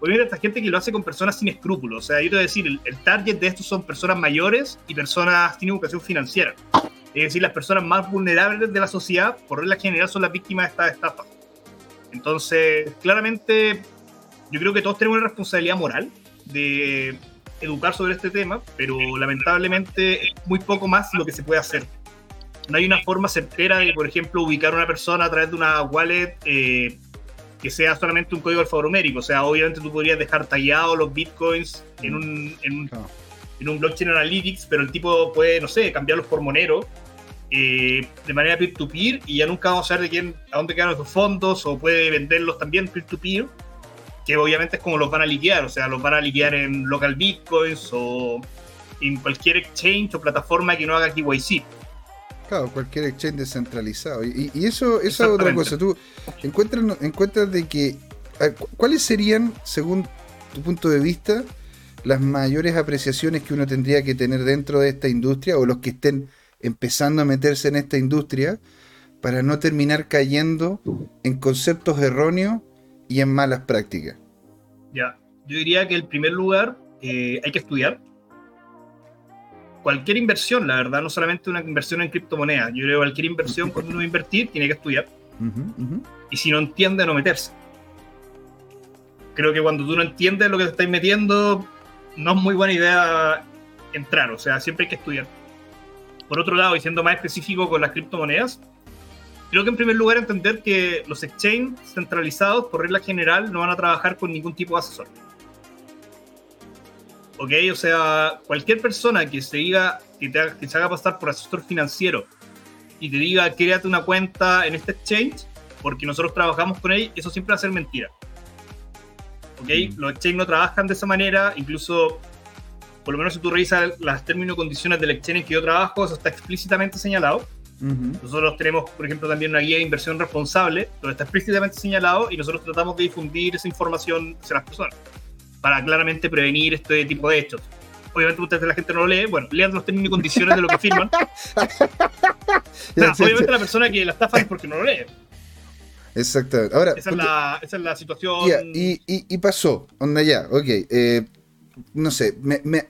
obviamente esta gente que lo hace con personas sin escrúpulos, o sea, yo te voy a decir, el, el target de estos son personas mayores y personas sin educación financiera. Es decir, las personas más vulnerables de la sociedad, por regla general, son las víctimas de estas estafas. Entonces, claramente, yo creo que todos tenemos una responsabilidad moral de educar sobre este tema, pero lamentablemente es muy poco más lo que se puede hacer. No hay una forma certera de, por ejemplo, ubicar a una persona a través de una wallet eh, que sea solamente un código alfanumérico. O sea, obviamente tú podrías dejar tallados los bitcoins en un, en un. En un blockchain analytics, pero el tipo puede, no sé, cambiarlos por Monero eh, de manera peer-to-peer y ya nunca vamos a saber de quién, a dónde quedan esos fondos o puede venderlos también peer-to-peer, que obviamente es como los van a liquear, o sea, los van a liquear en local bitcoins o en cualquier exchange o plataforma que no haga KYC. Claro, cualquier exchange descentralizado. Y, y eso, esa es otra cosa. Tú encuentras, encuentras de que. a ver, cu- ¿Cuáles serían, según tu punto de vista, las mayores apreciaciones que uno tendría que tener dentro de esta industria o los que estén empezando a meterse en esta industria para no terminar cayendo en conceptos erróneos y en malas prácticas? Ya, yo diría que en primer lugar eh, hay que estudiar. Cualquier inversión, la verdad, no solamente una inversión en criptomonedas. Yo creo que cualquier inversión, cuando uno va a invertir, tiene que estudiar. Y si no entiende, no meterse. Creo que cuando tú no entiendes lo que te estás metiendo, no es muy buena idea entrar. O sea, siempre hay que estudiar. Por otro lado, y siendo más específico con las criptomonedas, creo que en primer lugar entender que los exchanges centralizados, por regla general, no van a trabajar con ningún tipo de asesor. ¿ok? O sea, cualquier persona que se diga, que, te que se haga pasar por asesor financiero y te diga, créate una cuenta en este exchange, porque nosotros trabajamos con él, eso siempre va a ser mentira. ¿Ok? Los exchanges no trabajan de esa manera, incluso, por lo menos si tú revisas las términos y condiciones del exchange en que yo trabajo, eso está explícitamente señalado. Ujú. Nosotros tenemos, por ejemplo, también una guía de inversión responsable, donde está explícitamente señalado y nosotros tratamos de difundir esa información hacia las personas para claramente prevenir este tipo de hechos. Obviamente ustedes la gente no lo lee, bueno, lean los términos y condiciones de lo que firman. O sea, obviamente la persona que la estafa es porque no lo lee. Exactamente. Ahora, Esa es la, esa es la situación. Y, y- y pasó, onda ya, ok. eh, no sé, me, me-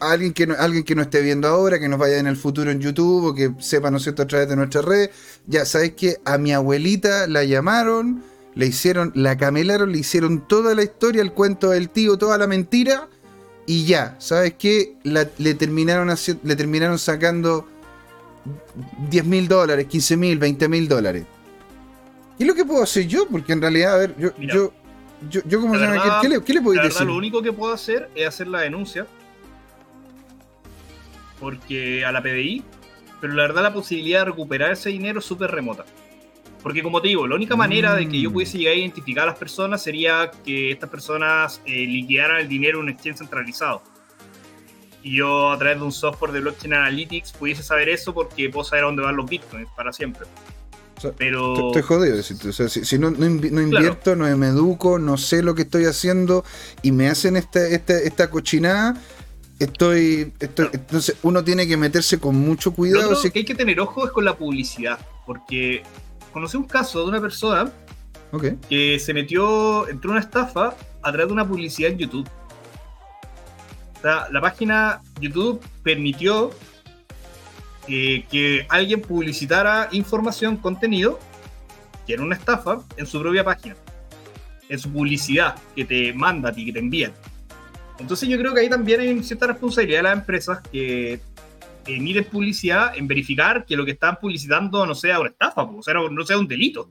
alguien, que no, alguien que no esté viendo ahora, que nos vaya en el futuro en YouTube o que sepa, ¿no es cierto?, a través de nuestra red. Ya, ¿sabes que A mi abuelita la llamaron, le hicieron, la camelaron, le hicieron toda la historia, el cuento del tío, toda la mentira. Y ya, ¿sabes qué? La- le, terminaron haci- le terminaron sacando 10 mil dólares, 15 mil, 20 mil dólares. ¿Qué es lo que puedo hacer yo? Porque en realidad, a ver, yo, Mira, yo, yo, yo como se llama, ¿qué, le, qué le La verdad, decir? lo único que puedo hacer es hacer la denuncia. Porque a la PDI. Pero la verdad, la posibilidad de recuperar ese dinero es súper remota. Porque, como te digo, la única manera de que yo Mm. pudiese llegar a identificar a las personas sería que estas personas eh, liquidaran el dinero en un exchange centralizado. Y yo, a través de un software de blockchain analytics, pudiese saber eso porque puedo saber a dónde van los bitcoins para siempre. O sea, Pero. Estoy, jodido, decirte. O sea, si, si no, no, invi- no invierto, no me educo, no sé lo que estoy haciendo y me hacen esta, esta, esta cochinada, estoy, estoy. Entonces uno tiene que meterse con mucho Lo cuidado. si- que hay que tener ojo es con la publicidad. Porque conocí un caso de una persona que se metió, entró en una estafa a través de una publicidad en YouTube. O sea, la página YouTube permitió eh, que alguien publicitara información, contenido, que era una estafa, en su propia página. En su publicidad que te manda a ti, que te envían. Entonces yo creo que ahí también hay cierta responsabilidad de las empresas que emiten publicidad en verificar que lo que están publicitando no sea una estafa, po, o sea, no, no sea un delito.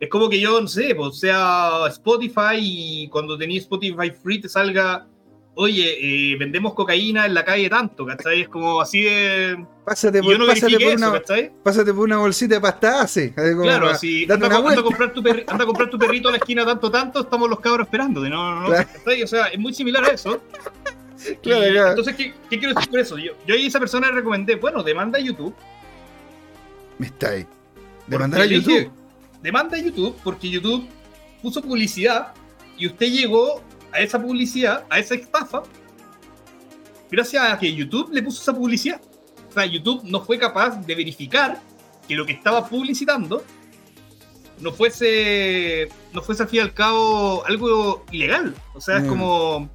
Es como que yo, no sé, pues sea Spotify y cuando tenías Spotify Free te salga, oye, eh, vendemos cocaína en la calle tanto, ¿cachai? Es como así de... Pásate por, yo no pásate por una, pásate por una bolsita de pasta así Claro, para- si anda, a comprar tu perri- anda a comprar tu perrito a la esquina tanto, tanto, estamos los cabros esperando. No, no, no, Claro. O sea, es muy similar a eso. Claro, Y, claro. Entonces, ¿qué, qué quiero decir por eso? Yo, yo a esa persona le recomendé, bueno, demanda a YouTube. Me está ahí. Demandar a dije, YouTube. demanda a YouTube porque YouTube puso publicidad y usted llegó a esa publicidad, a esa estafa, gracias a que YouTube le puso esa publicidad. O sea, YouTube no fue capaz de verificar que lo que estaba publicitando no fuese, no fuese al fin y al cabo algo ilegal. O sea, es Mm. como...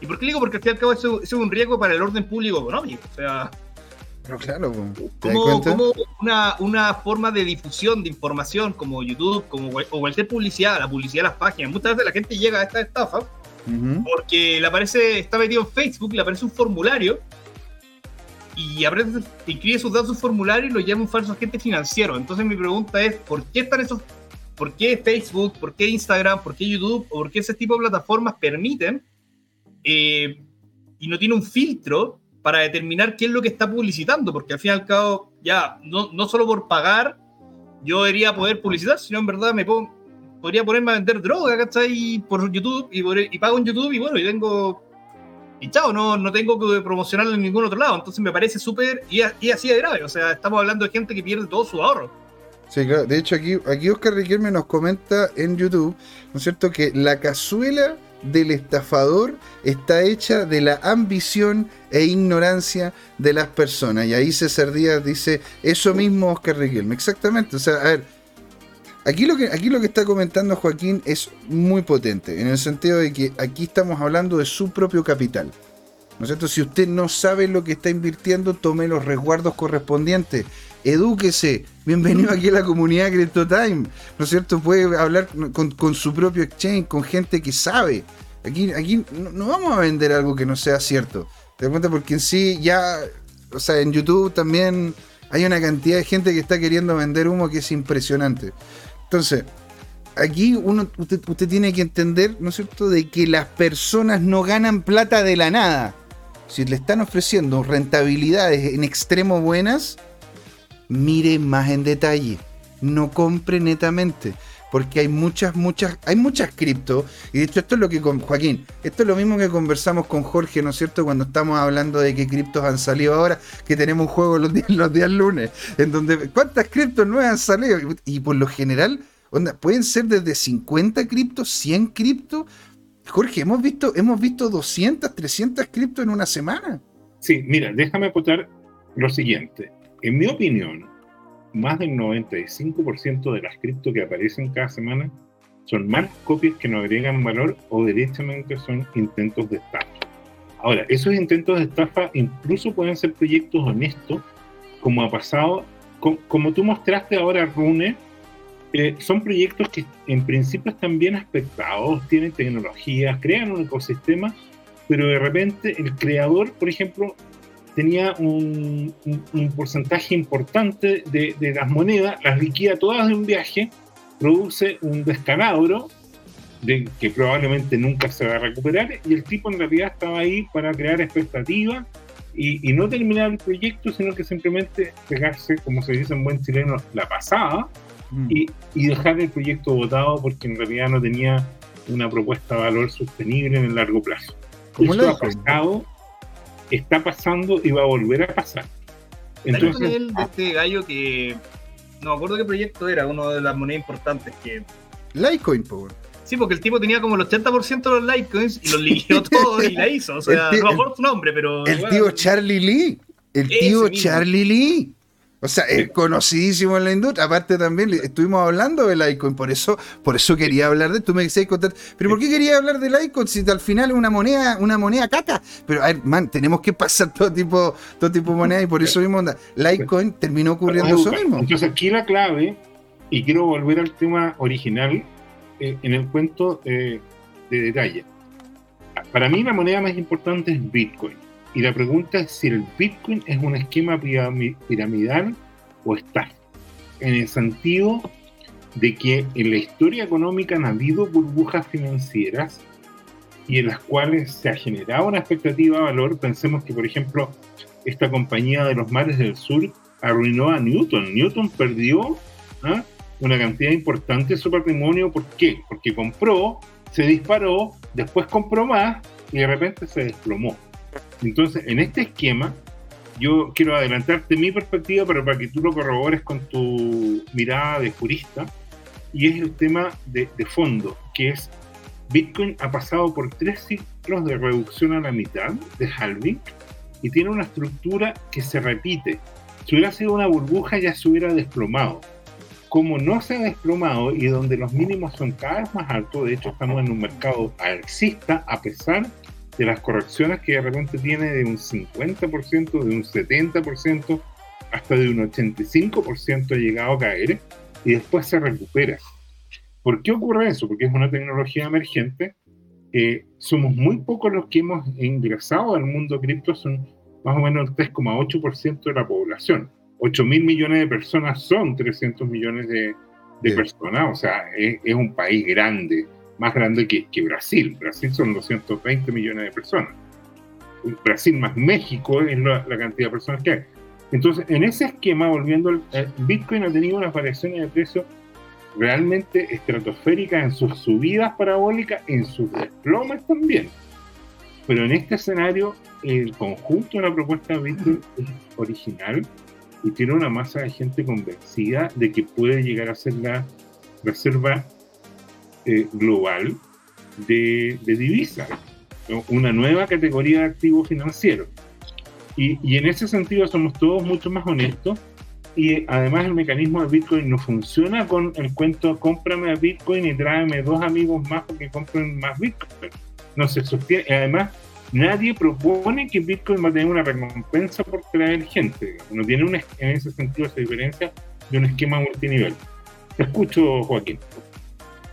¿Y por qué digo? Porque al fin y al cabo eso, eso es un riesgo para el orden público económico. O sea, Pero claro, po, ¿te das como, como una, una forma de difusión de información como YouTube como, o cualquier publicidad, la publicidad de las páginas. Muchas veces la gente llega a esta estafa Ujú. porque le aparece, está metido en Facebook, le aparece un formulario y aparece, inscribe sus datos en su formulario y lo llama un falso agente financiero. Entonces mi pregunta es, ¿por qué están esos, por qué Facebook, por qué Instagram, por qué YouTube o por qué ese tipo de plataformas permiten eh, y no tiene un filtro para determinar qué es lo que está publicitando? Porque al fin y al cabo, ya, no, no solo por pagar yo debería poder publicitar, sino en verdad me pongo, podría ponerme a vender droga, ¿cachai? Por y, por- y pago en YouTube y bueno, y tengo. Y chao, no, no tengo que promocionarlo en ningún otro lado. Entonces me parece súper. Y así de grave. O sea, estamos hablando de gente que pierde todo su ahorro. Sí, claro. De hecho, aquí, aquí Oscar Riquelme nos comenta en YouTube, ¿no es cierto?, que la cazuela del estafador está hecha de la ambición e ignorancia de las personas. Y ahí César Díaz dice eso mismo Oscar Riquelme. Exactamente. O sea, a ver, aquí lo que, aquí lo que está comentando Joaquín es muy potente, en el sentido de que aquí estamos hablando de su propio capital. ¿No es cierto? Si usted no sabe lo que está invirtiendo, tome los resguardos correspondientes. Edúquese. Bienvenido aquí a la comunidad CryptoTime. ¿No es cierto? Puede hablar con, con su propio exchange, con gente que sabe. Aquí, aquí no, vamos a vender algo que no sea cierto. ¿Te das? Porque en sí ya, o sea, en YouTube también hay una cantidad de gente que está queriendo vender humo que es impresionante. Entonces, aquí uno, usted, usted tiene que entender, ¿no es cierto?, de que las personas no ganan plata de la nada. Si le están ofreciendo rentabilidades en extremo buenas, mire más en detalle. No compre netamente. Porque hay muchas, muchas, hay muchas cripto. Y de hecho, esto es lo que con Joaquín, esto es lo mismo que conversamos con Jorge, ¿no es cierto? Cuando estamos hablando de qué criptos han salido ahora, que tenemos un juego los días, lunes. En donde, ¿cuántas criptos nuevas han salido? Y, por lo general, onda, pueden ser desde 50 criptos, 100 criptos. Jorge, hemos visto, hemos visto 200, 300 criptos en una semana. Sí, mira, déjame acotar lo siguiente. En mi opinión, más del 95% de las cripto que aparecen cada semana son más copias que no agregan valor o directamente son intentos de estafa. Ahora, esos intentos de estafa incluso pueden ser proyectos honestos, como ha pasado, como tú mostraste ahora, Rune, eh, son proyectos que en principio están bien aspectados, tienen tecnologías, crean un ecosistema, pero de repente el creador, por ejemplo, tenía un, porcentaje importante de, las monedas, las liquida todas de un viaje, produce un descalabro de que probablemente nunca se va a recuperar y el tipo en realidad estaba ahí para crear expectativas y, no terminar el proyecto, sino que simplemente pegarse, como se dice en buen chileno, la pasada mm. y, y, dejar el proyecto votado porque en realidad no tenía una propuesta de valor sostenible en el largo plazo. Como lo ha pasado está pasando y va a volver a pasar. Entonces, el de este gallo que no me acuerdo qué proyecto era, uno de las monedas importantes que. Litecoin, Power. Sí, porque el tipo tenía como el 80% de los Litecoins y los liquidó todo y la hizo. O sea, no me acuerdo su nombre, pero. El tío Charlie Lee. El tío Charlie Lee. O sea, es conocidísimo en la industria. Aparte también estuvimos hablando del Icon, por eso, por eso quería hablar de. Tú me decías contar. Pero ¿por qué quería hablar del Icon si al final es una moneda, una moneda caca? Pero a ver, man, tenemos que pasar todo tipo, todo tipo de moneda y por eso mismo onda. Litecoin terminó ocurriendo eso mismo. Entonces aquí la clave, y quiero volver al tema original, eh, en el cuento eh, de detalle. Para mí la moneda más importante es Bitcoin. Y la pregunta es si el Bitcoin es un esquema piramidal o está. En el sentido de que en la historia económica han habido burbujas financieras y en las cuales se ha generado una expectativa de valor. Pensemos que, por ejemplo, esta compañía de los mares del sur arruinó a Newton. Newton perdió ¿ah? una cantidad importante de su patrimonio. ¿Por qué? Porque compró, se disparó, después compró más y de repente se desplomó. Entonces, en este esquema, yo quiero adelantarte mi perspectiva, pero para que tú lo corrobores con tu mirada de jurista, y es el tema de, fondo, que es Bitcoin ha pasado por tres ciclos de reducción a la mitad, de halving, y tiene una estructura que se repite. Si hubiera sido una burbuja ya se hubiera desplomado. Como no se ha desplomado y donde los mínimos son cada vez más altos, de hecho estamos en un mercado alcista a pesar de las correcciones que de repente tiene de un 50%, de un 70%, hasta de un 85% ha llegado a caer y después se recupera. ¿Por qué ocurre eso? Porque es una tecnología emergente. Eh, somos muy pocos los que hemos ingresado al mundo cripto, son más o menos el 3,8% de la población. 8 mil millones de personas son 300 millones de, personas, o sea, es, un país grande más grande que, Brasil. Brasil son 220 millones de personas. Brasil más México es la, cantidad de personas que hay. Entonces, en ese esquema, volviendo, al Bitcoin ha tenido una variación de precio realmente estratosférica en sus subidas parabólicas, en sus desplomes también. Pero en este escenario, el conjunto de la propuesta de Bitcoin es original y tiene una masa de gente convencida de que puede llegar a ser la reserva eh, global de, divisas, una nueva categoría de activos financieros. Y, y, en ese sentido somos todos mucho más honestos y además el mecanismo de Bitcoin no funciona con el cuento cómprame a Bitcoin y tráeme dos amigos más porque compren más Bitcoin. No se sostiene, además nadie propone que Bitcoin va a tener una recompensa por traer gente. No tiene una, en ese sentido esa diferencia de un esquema multinivel. Te escucho, Joaquín.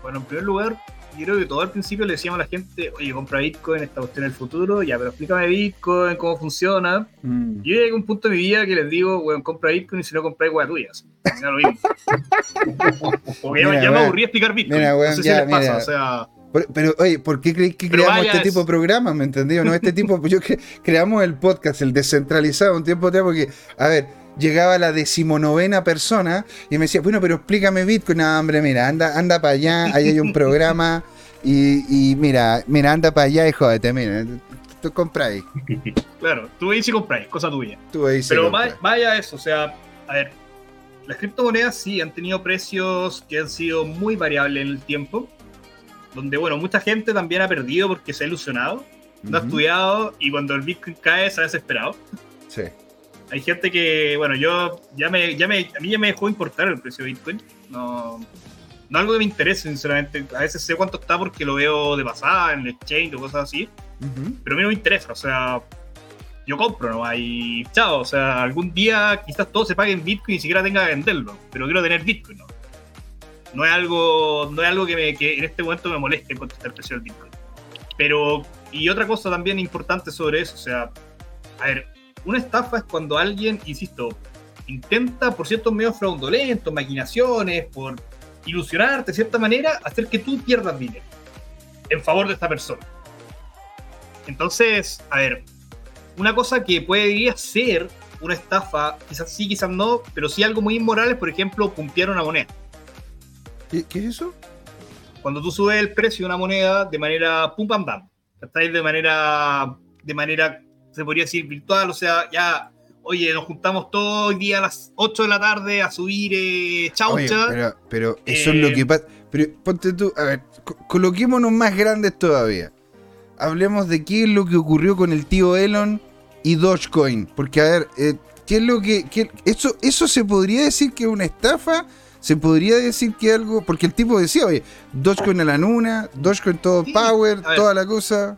Bueno, en primer lugar, yo creo que todo al principio le decíamos a la gente, oye, compra Bitcoin, esta cuestión el futuro, ya, pero explícame Bitcoin, cómo funciona. Mm. Yo llegué a un punto de mi vida que les digo, weón, compra Bitcoin y si no compráis weas tuyas. Ya lo mismo. Porque ya, Mira, ya me weón. aburrí explicar Bitcoin. Mira, weón, no sé si les pasa, o sea. Pero, pero, oye, ¿por qué creéis que creamos este tipo de programas? ¿Me entendido? No, este tipo, yo cre- creamos el podcast, el descentralizado, un tiempo atrás, porque, a ver, llegaba la decimonovena persona y me decía, bueno, pero explícame Bitcoin. No, hombre, mira, anda, anda para allá, ahí hay un programa y, y mira, mira, anda para allá y jódete, mira, tú compráis, Claro, tú ahí sí compráis, cosa tuya. tú ahí sí Pero vaya eso, o sea, a ver, las criptomonedas sí han tenido precios que han sido muy variables en el tiempo, donde, bueno, mucha gente también ha perdido porque se ha ilusionado, no ha estudiado y cuando el Bitcoin cae se ha desesperado. Sí. Hay gente que, bueno, yo ya me, ya me, a mí ya me dejó importar el precio de Bitcoin. No, no algo que me interese, sinceramente. A veces sé cuánto está porque lo veo de pasada en el exchange o cosas así, Ujú. pero a mí no me interesa. O sea, yo compro nomás y chao. O sea, algún día quizás todo se pague en Bitcoin y ni siquiera tenga que venderlo, pero quiero tener Bitcoin, ¿no? No es algo, no es algo que, me, que en este momento me moleste está el precio del Bitcoin. Pero, y otra cosa también importante sobre eso, o sea, a ver, una estafa es cuando alguien, insisto, intenta por ciertos medios fraudulentos, maquinaciones, por ilusionarte de cierta manera, hacer que tú pierdas dinero en favor de esta persona. Entonces, a ver, una cosa que podría ser una estafa, quizás sí, quizás no, pero sí algo muy inmoral es, por ejemplo, pumpear una moneda. ¿Qué, qué es eso? Cuando tú subes el precio de una moneda de manera pum pam pam, ¿cachai? De manera, de manera, se podría decir virtual, o sea, ya, oye, nos juntamos todo hoy día a las 8 de la tarde a subir eh, Oye, chaucha. pero, pero eso es lo Eh, que pasa. Pero ponte tú, a ver, co- coloquémonos más grandes todavía. Hablemos de qué es lo que ocurrió con el tío Elon y Dogecoin. Porque, a ver, eh, ¿qué es lo que. qué- eso, ¿Eso se podría decir que es una estafa? ¿Se podría decir que algo.? Porque el tipo decía, oye, Dogecoin a la luna, Dogecoin todo Sí, power, toda la cosa.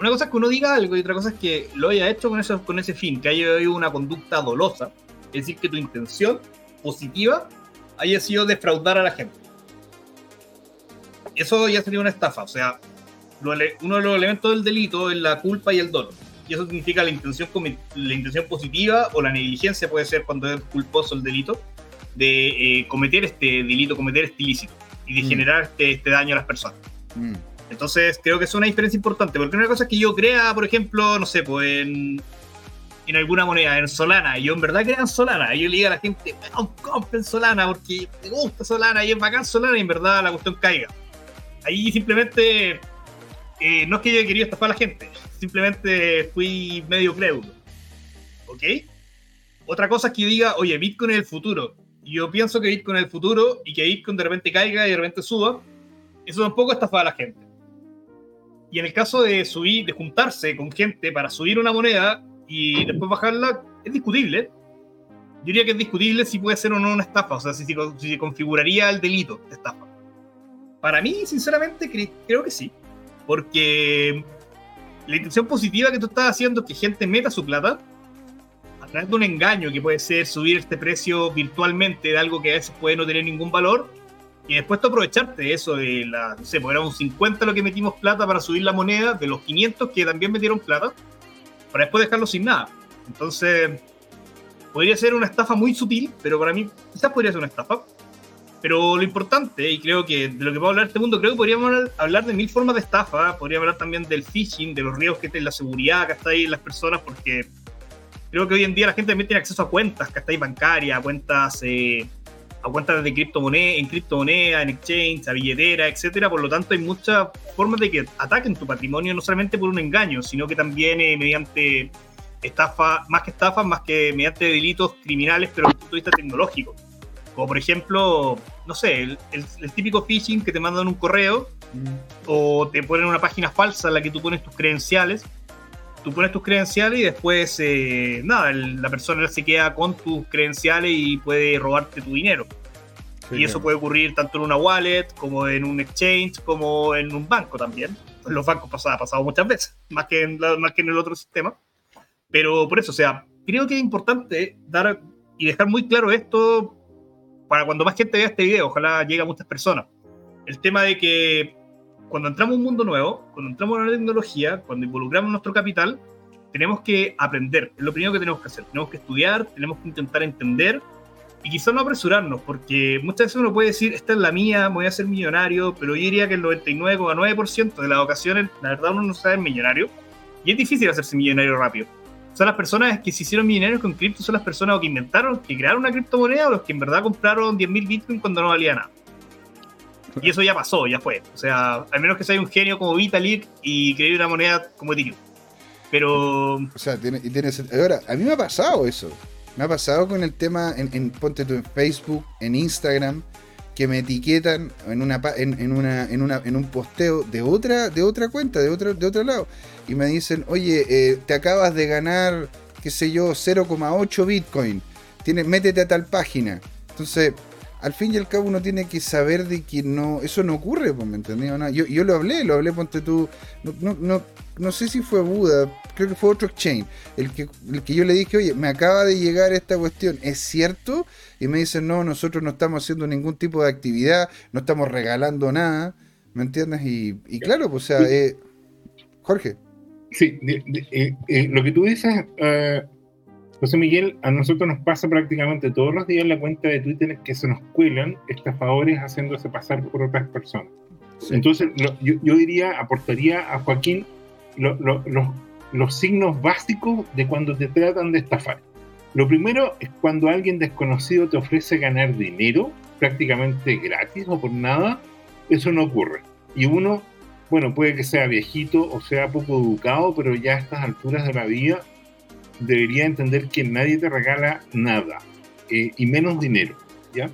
Una cosa es que uno diga algo y otra cosa es que lo haya hecho con, eso, con ese fin, que haya habido una conducta dolosa, es decir, que tu intención positiva haya sido defraudar a la gente. Eso ya sería una estafa, o sea, uno de los elementos del delito es la culpa y el dolo. Y eso significa la intención, la intención positiva o la negligencia puede ser cuando es culposo el delito de eh, cometer este delito, cometer este ilícito y de Mm. generar este, este daño a las personas. Mm. Entonces creo que es una diferencia importante, porque una cosa es que yo crea, por ejemplo, no sé, pues en, en alguna moneda, en Solana, y yo en verdad crea en Solana, y yo le digo a la gente, weón, compren Solana porque me gusta Solana y es bacán Solana, y en verdad la cuestión caiga. Ahí simplemente, eh, no es que yo haya querido estafar a la gente, simplemente fui medio crédulo. ¿Ok? Otra cosa es que yo diga, oye, Bitcoin es el futuro. Y yo pienso que Bitcoin es el futuro y que Bitcoin de repente caiga y de repente suba. Eso tampoco estafa a la gente. Y en el caso de subir, de juntarse con gente para subir una moneda y después bajarla, es discutible. Yo diría que es discutible si puede ser o no una estafa, o sea, si, si, se configuraría el delito de estafa. Para mí, sinceramente, cre- creo que sí. Porque la intención positiva que tú estás haciendo es que gente meta su plata a través de un engaño que puede ser subir este precio virtualmente de algo que a veces puede no tener ningún valor y después tú aprovecharte de eso, de la, no sé, pues era un 50 lo que metimos plata para subir la moneda, de los 500 que también metieron plata, para después dejarlo sin nada. Entonces, podría ser una estafa muy sutil, pero para mí quizás podría ser una estafa. Pero lo importante, y creo que de lo que va a hablar este mundo, creo que podríamos hablar- de mil formas de estafa, podríamos hablar también del phishing, de los riesgos que tiene la seguridad que está ahí en las personas, porque creo que hoy en día la gente también tiene acceso a cuentas, que está ahí bancarias, cuentas, eh, a cuentas de criptomoneda, en criptomoneda, en exchange, a billetera, etcétera. Por lo tanto, hay muchas formas de que ataquen tu patrimonio, no solamente por un engaño, sino que también eh, mediante estafa, más que estafas, más que mediante delitos criminales, pero desde el punto de vista tecnológico. Como por ejemplo, no sé, el, el- el típico phishing que te mandan un correo Mm. o te ponen una página falsa en la que tú pones tus credenciales. Tú pones tus credenciales y después, eh, nada, el- la persona se queda con tus credenciales y puede robarte tu dinero. y eso puede ocurrir tanto en una wallet, como en un exchange, como en un banco también. En los bancos pasa- ha pasado muchas veces, más que, en la- más que en el otro sistema. Pero por eso, o sea, creo que es importante dar y dejar muy claro esto para cuando más gente vea este video, ojalá llegue a muchas personas. El tema de que cuando entramos a un mundo nuevo, cuando entramos a la tecnología, cuando involucramos nuestro capital, tenemos que aprender. Es lo primero que tenemos que hacer. Tenemos que estudiar, tenemos que intentar entender y quizás no apresurarnos, porque muchas veces uno puede decir, esta es la mía, voy a ser millonario, pero yo diría que el 99,9% de las ocasiones, la verdad, uno no sabe millonario. Y es difícil hacerse millonario rápido. Son las personas que se hicieron millonarios con cripto, son las personas que inventaron, que crearon una criptomoneda o los que en verdad compraron 10.000 bitcoins cuando no valía nada. Y eso ya pasó, ya fue. O sea, al menos que sea un genio como Vitalik y crear una moneda como Ethereum. Pero. O sea, tiene, tiene, ahora, a mí me ha pasado eso. Me ha pasado con el tema en, en ponte tú en Facebook, en Instagram, que me etiquetan en una en, una, en, una, en un posteo de otra, de otra cuenta, de otro, de otro lado. Y me dicen, oye, eh, te acabas de ganar, qué sé yo, 0,8 Bitcoin. Tiene, métete a tal página. Entonces, al fin y al cabo uno tiene que saber de que no, eso no ocurre, pues, ¿me entendés? Yo, yo lo hablé, lo hablé, ponte tú, no, no, no, sé si fue Buda, creo que fue otro exchange, el que, el que yo le dije, oye, me acaba de llegar esta cuestión, ¿es cierto? Y me dicen, no, nosotros no estamos haciendo ningún tipo de actividad, no estamos regalando nada, ¿me entiendes? Y, claro, pues, o sea, eh, Jorge. Sí, eh, eh, lo que tú dices... José Miguel, a nosotros nos pasa prácticamente todos los días en la cuenta de Twitter que se nos cuelan estafadores haciéndose pasar por otras personas. Entonces, yo, diría, aportaría a Joaquín los signos básicos de cuando te tratan de estafar. Lo primero es cuando alguien desconocido te ofrece ganar dinero prácticamente gratis o por nada, eso no ocurre. Y uno, bueno, puede que sea viejito o sea poco educado, pero ya a estas alturas de la vida debería entender que nadie te regala nada, eh, y menos dinero, ¿ya?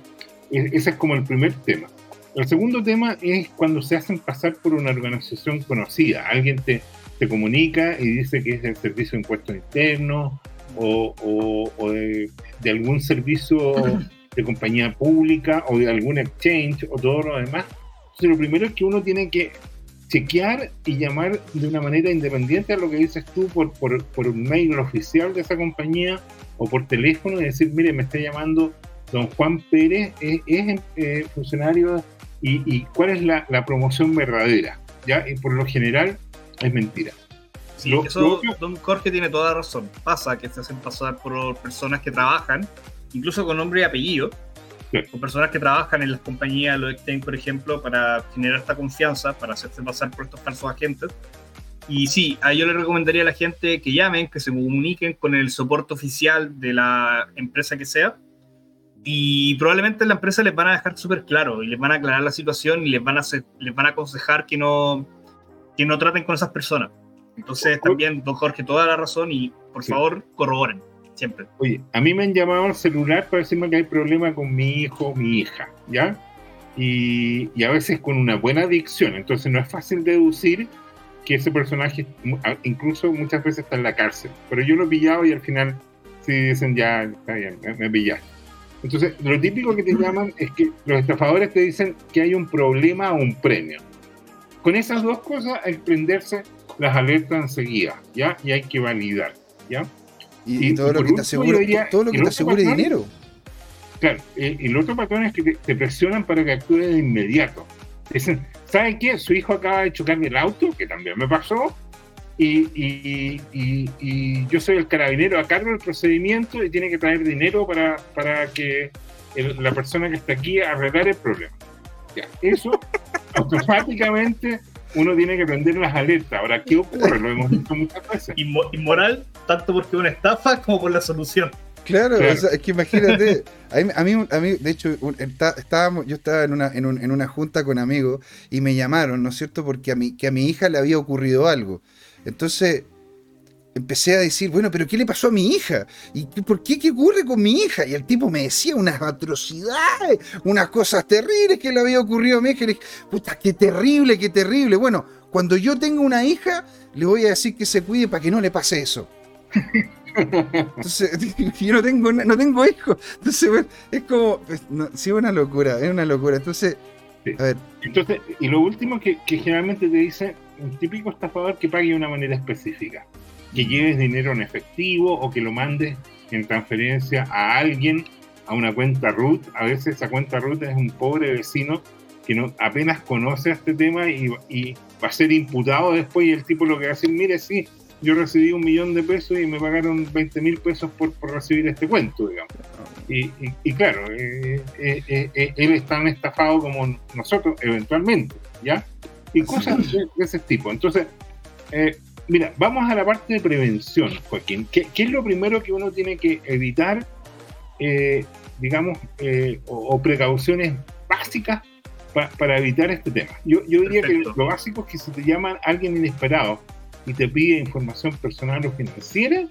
E, ese es como el primer tema. El segundo tema es cuando se hacen pasar por una organización conocida. Alguien te, te comunica y dice que es del Servicio de Impuestos Internos o, de, de, algún servicio de compañía pública o de algún exchange o todo lo demás. Entonces, lo primero es que uno tiene que chequear y llamar de una manera independiente a lo que dices tú por, por, por un mail oficial de esa compañía o por teléfono y decir, mire, me está llamando don Juan Pérez, es, eh, funcionario y, y, cuál es la, la, promoción verdadera. ¿ya? Y por lo general es mentira. Sí, eso don Jorge tiene toda razón. Pasa que se hacen pasar por personas que trabajan, incluso con nombre y apellido, con personas que trabajan en las compañías, los exchange, por ejemplo, para generar esta confianza, para hacerse pasar por estos falsos agentes. Y sí, a yo le recomendaría a la gente que llamen, que se comuniquen con el soporte oficial de la empresa que sea. Y probablemente la empresa les van a dejar súper claro y les van a aclarar la situación y les van a, hacer, les van a aconsejar que no, que no traten con esas personas. Entonces, también, don Jorge, toda la razón y por favor, corroboren siempre. Oye, a mí me han llamado al celular para decirme que hay problema con mi hijo o mi hija, ¿ya? Y, y, a veces con una buena adicción. Entonces no es fácil deducir que ese personaje incluso muchas veces está en la cárcel. Pero yo lo he pillado y al final sí dicen ya, está bien, me, me pillaste. Entonces, lo típico que te llaman es que los estafadores te dicen que hay un problema o un premio. Con esas dos cosas, que prenderse las alertas enseguida, ¿ya? Y hay que validar, ¿ya? Y, todo, lo que te asegura, todo lo que te asegure dinero. Claro, eh, el otro patrón es que te, presionan para que actúes de inmediato. Dicen, ¿sabe qué? Su hijo acaba de chocar el auto, que también me pasó, y, y, y, yo soy el carabinero a cargo del procedimiento y tiene que traer dinero para, para que la persona que está aquí arreglar el problema. Ya, eso automáticamente uno tiene que prender las alertas. Ahora, ¿qué ocurre? Lo hemos visto muchas veces. Inmoral, tanto porque es una estafa como por la solución. Claro, es que imagínate, a mí, a mí, de hecho, estábamos, yo estaba en una, en, en, una junta con amigos y me llamaron, ¿no es cierto? Porque a mi, que a mi hija le había ocurrido algo. Entonces, empecé a decir, bueno, pero ¿qué le pasó a mi hija? ¿Y por qué qué ocurre con mi hija? Y el tipo me decía unas atrocidades, unas cosas terribles que le había ocurrido a mi hija. Y le dije, puta, qué terrible, qué terrible. Bueno, cuando yo tenga una hija, le voy a decir que se cuide para que no le pase eso. Entonces, yo no tengo, no tengo hijos. Entonces, bueno, es como, sí, es una locura, es una locura. Entonces, a ver. Entonces, y lo último que, que generalmente te dice un típico estafador que pague de una manera específica que lleves dinero en efectivo o que lo mandes en transferencia a alguien a una cuenta root. A veces esa cuenta root es un pobre vecino que no, apenas conoce este tema y, y va a ser imputado después y el tipo lo que va a decir, mire, sí, yo recibí un millón de pesos y me pagaron 20 mil pesos por, por, recibir este cuento, digamos. Y, y, claro, eh, eh, eh, él es tan estafado como nosotros, eventualmente, ¿ya? Y cosas de, ese tipo. Entonces, mira, vamos a la parte de prevención, Joaquín. ¿Qué, qué es lo primero que uno tiene que evitar, digamos, o, precauciones básicas para evitar este tema? Yo, yo diría que lo básico es que si te llaman alguien inesperado, y te pide información personal o financiera,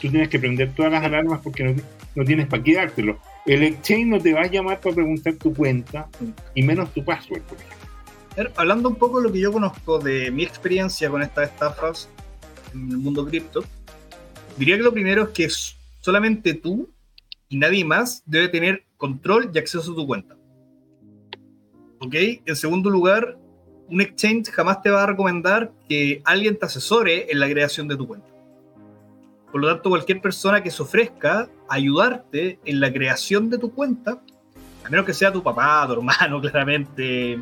tú tienes que prender todas las alarmas porque no, no tienes para qué dártelo. El exchange no te va a llamar para preguntar tu cuenta y menos tu password, por ejemplo. Hablando un poco de lo que yo conozco de mi experiencia con estas estafas en el mundo cripto, diría que lo primero es que solamente tú y nadie más debe tener control y acceso a tu cuenta. ¿Ok? En segundo lugar, un exchange jamás te va a recomendar que alguien te asesore en la creación de tu cuenta. Por lo tanto, cualquier persona que se ofrezca a ayudarte en la creación de tu cuenta, a menos que sea tu papá, tu hermano, claramente,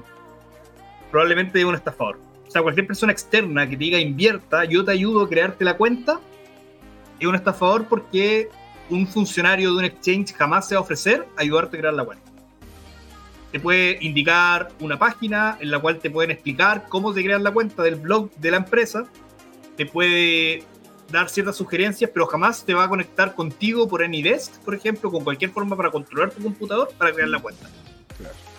probablemente es un estafador. Sea, cualquier persona externa que diga invierta, yo te ayudo a crearte la cuenta, es un estafador porque un funcionario de un exchange jamás se va a ofrecer ayudarte a crear la cuenta te puede indicar una página en la cual te pueden explicar cómo se crea la cuenta del blog de la empresa, te puede dar ciertas sugerencias, pero jamás te va a conectar contigo por AnyDesk, por ejemplo, con cualquier forma para controlar tu computador para crear la cuenta.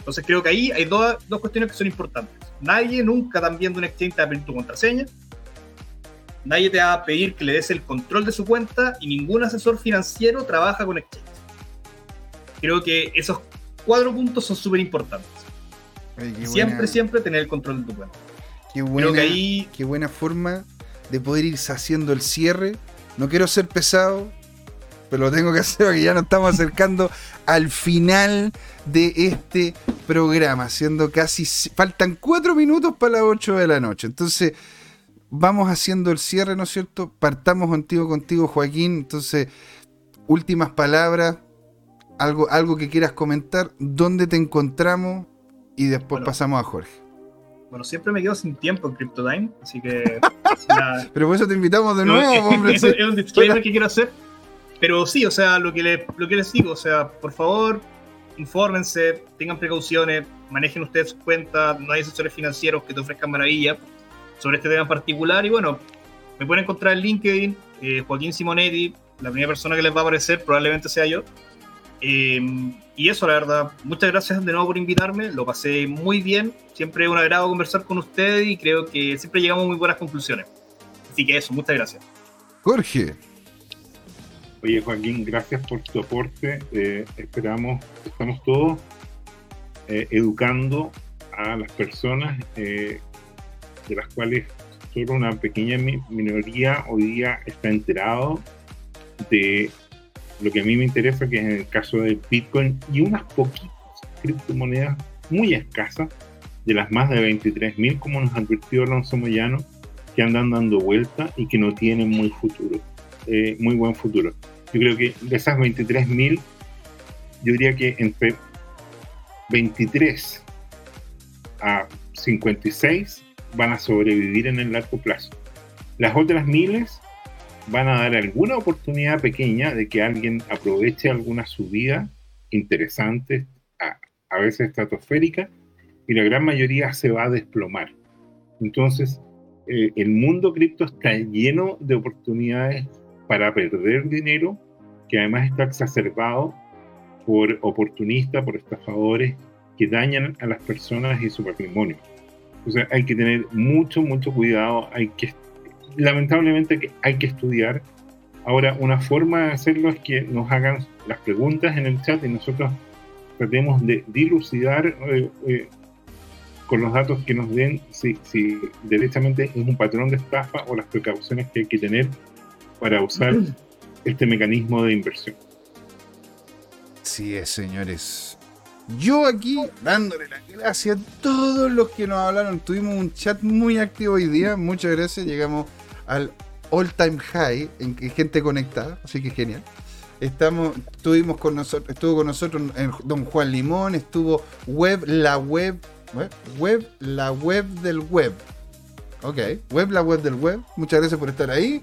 Entonces creo que ahí hay dos, dos cuestiones que son importantes. Nadie nunca también de un exchange te va a pedir tu contraseña. Nadie te va a pedir que le des el control de su cuenta y ningún asesor financiero trabaja con exchange. Creo que esos cuatro puntos son súper importantes. Siempre, siempre tener el control de tu cuenta. Qué buena, qué buena forma de poder irse haciendo el cierre. No quiero ser pesado, pero lo tengo que hacer porque ya nos estamos acercando al final de este programa, siendo casi. Faltan cuatro minutos para las 8 de la noche. Entonces, vamos haciendo el cierre, ¿no es cierto? Partamos contigo, contigo, Joaquín. Entonces, últimas palabras, algo, algo que quieras comentar, dónde te encontramos y después pasamos a Jorge. Bueno, siempre me quedo sin tiempo en CryptoTime, así que. Pero por eso te invitamos de nuevo, hombre. es, un disclaimer que quiero hacer. Pero sí, o sea, lo que, le, lo que les digo, o sea, por favor, infórmense, tengan precauciones, manejen ustedes sus cuentas, no hay asesores financieros que te ofrezcan maravillas sobre este tema en particular. Y bueno, me pueden encontrar en LinkedIn, eh, Joaquín Simonetti, la primera persona que les va a aparecer probablemente sea yo. Em, y eso, la verdad, muchas gracias de nuevo por invitarme, lo pasé muy bien, siempre es un agrado conversar con ustedes y creo que siempre llegamos a muy buenas conclusiones. Así que eso, muchas gracias. Jorge. Oye Joaquín, gracias por tu aporte. Eh, esperamos, estamos todos eh, educando a las personas, eh, de las cuales solo una pequeña minoría hoy día está enterado de lo que a mí me interesa, que es en el caso del Bitcoin y unas poquitas criptomonedas muy escasas, de las más de 23.000, como nos advirtió Alonso Moyano, que andan dando vuelta y que no tienen muy futuro, eh, muy buen futuro. Yo creo que de esas 23.000, yo diría que entre 23 a 56 van a sobrevivir en el largo plazo. Las otras miles van a dar alguna oportunidad pequeña de que alguien aproveche alguna subida interesante, a, veces estratosférica, y la gran mayoría se va a desplomar. Entonces, eh, el mundo cripto está lleno de oportunidades para perder dinero, que además está exacerbado por oportunistas, por estafadores que dañan a las personas y su patrimonio. O sea, hay que tener mucho, mucho cuidado, hay que lamentablemente hay que estudiar. Ahora, una forma de hacerlo es que nos hagan las preguntas en el chat y nosotros tratemos de dilucidar eh, eh, con los datos que nos den si, si derechamente es un patrón de estafa o las precauciones que hay que tener para usar este mecanismo de inversión. Sí es, señores. Yo aquí dándole las gracias a todos los que nos hablaron. Tuvimos un chat muy activo hoy día. Muchas gracias. Llegamos al all time high en gente conectada, así que genial. Estamos, estuvimos con nosotros, estuvo con nosotros don Juan Limón, estuvo web, la web, Web, la web del web. Ok, web, la web del web. Muchas gracias por estar ahí.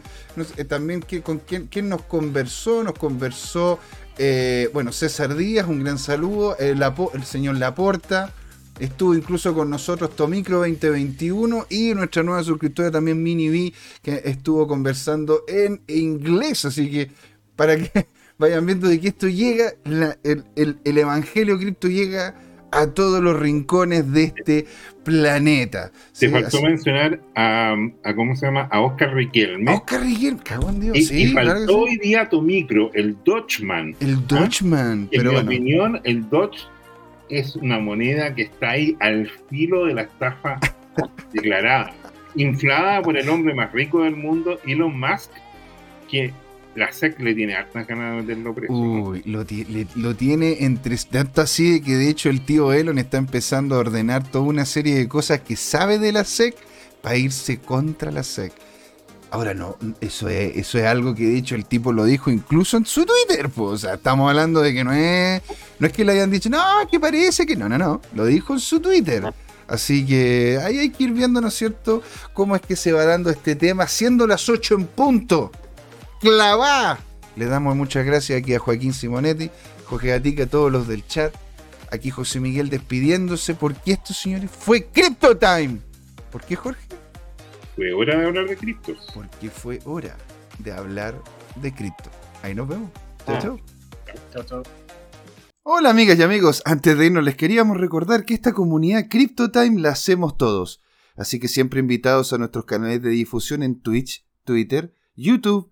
Eh, también con quién, nos conversó, nos conversó, eh, bueno, César Díaz, un gran saludo. El, señor Laporta. Estuvo incluso con nosotros Tomicro 2021 y nuestra nueva suscriptora también Mini B, que estuvo conversando en inglés. Así que para que vayan viendo de que esto llega, el, el Evangelio Cripto llega a todos los rincones de este planeta. Se faltó mencionar a, ¿cómo se llama? A Oscar Riquelme. Oscar Riquelme, cabrón Dios. Y, sí, faltó hoy día tu micro, el Dutchman. El ¿ah? Dutchman. En mi opinión, el Dutch es una moneda que está ahí al filo de la estafa declarada. Inflada por el hombre más rico del mundo, Elon Musk, que la SEC le tiene hartas ganas de meterlo preso. Uy, lo, lo, tiene entre tanto así que de hecho el tío Elon está empezando a ordenar toda una serie de cosas que sabe de la SEC para irse contra la SEC. Ahora no, eso es, eso es algo que de hecho el tipo lo dijo incluso en su Twitter. Pues, o sea, estamos hablando de que no es, no es que le hayan dicho, no, que parece que no, no, no, lo dijo en su Twitter. Así que ahí hay que ir viendo, ¿no es cierto?, cómo es que se va dando este tema, siendo las 8 en punto clavá. Le damos muchas gracias aquí a Joaquín Simonetti, Jorge Gatica, a todos los del chat. Aquí José Miguel despidiéndose porque esto, señores, fue Crypto Time. ¿Por qué, Jorge? Fue hora de hablar de criptos. Porque fue hora de hablar de cripto. Ahí nos vemos. Chao, ah. chao. Chao, chao. Hola amigas y amigos, antes de irnos les queríamos recordar que esta comunidad CryptoTime la hacemos todos, así que siempre invitados a nuestros canales de difusión en Twitch, Twitter, YouTube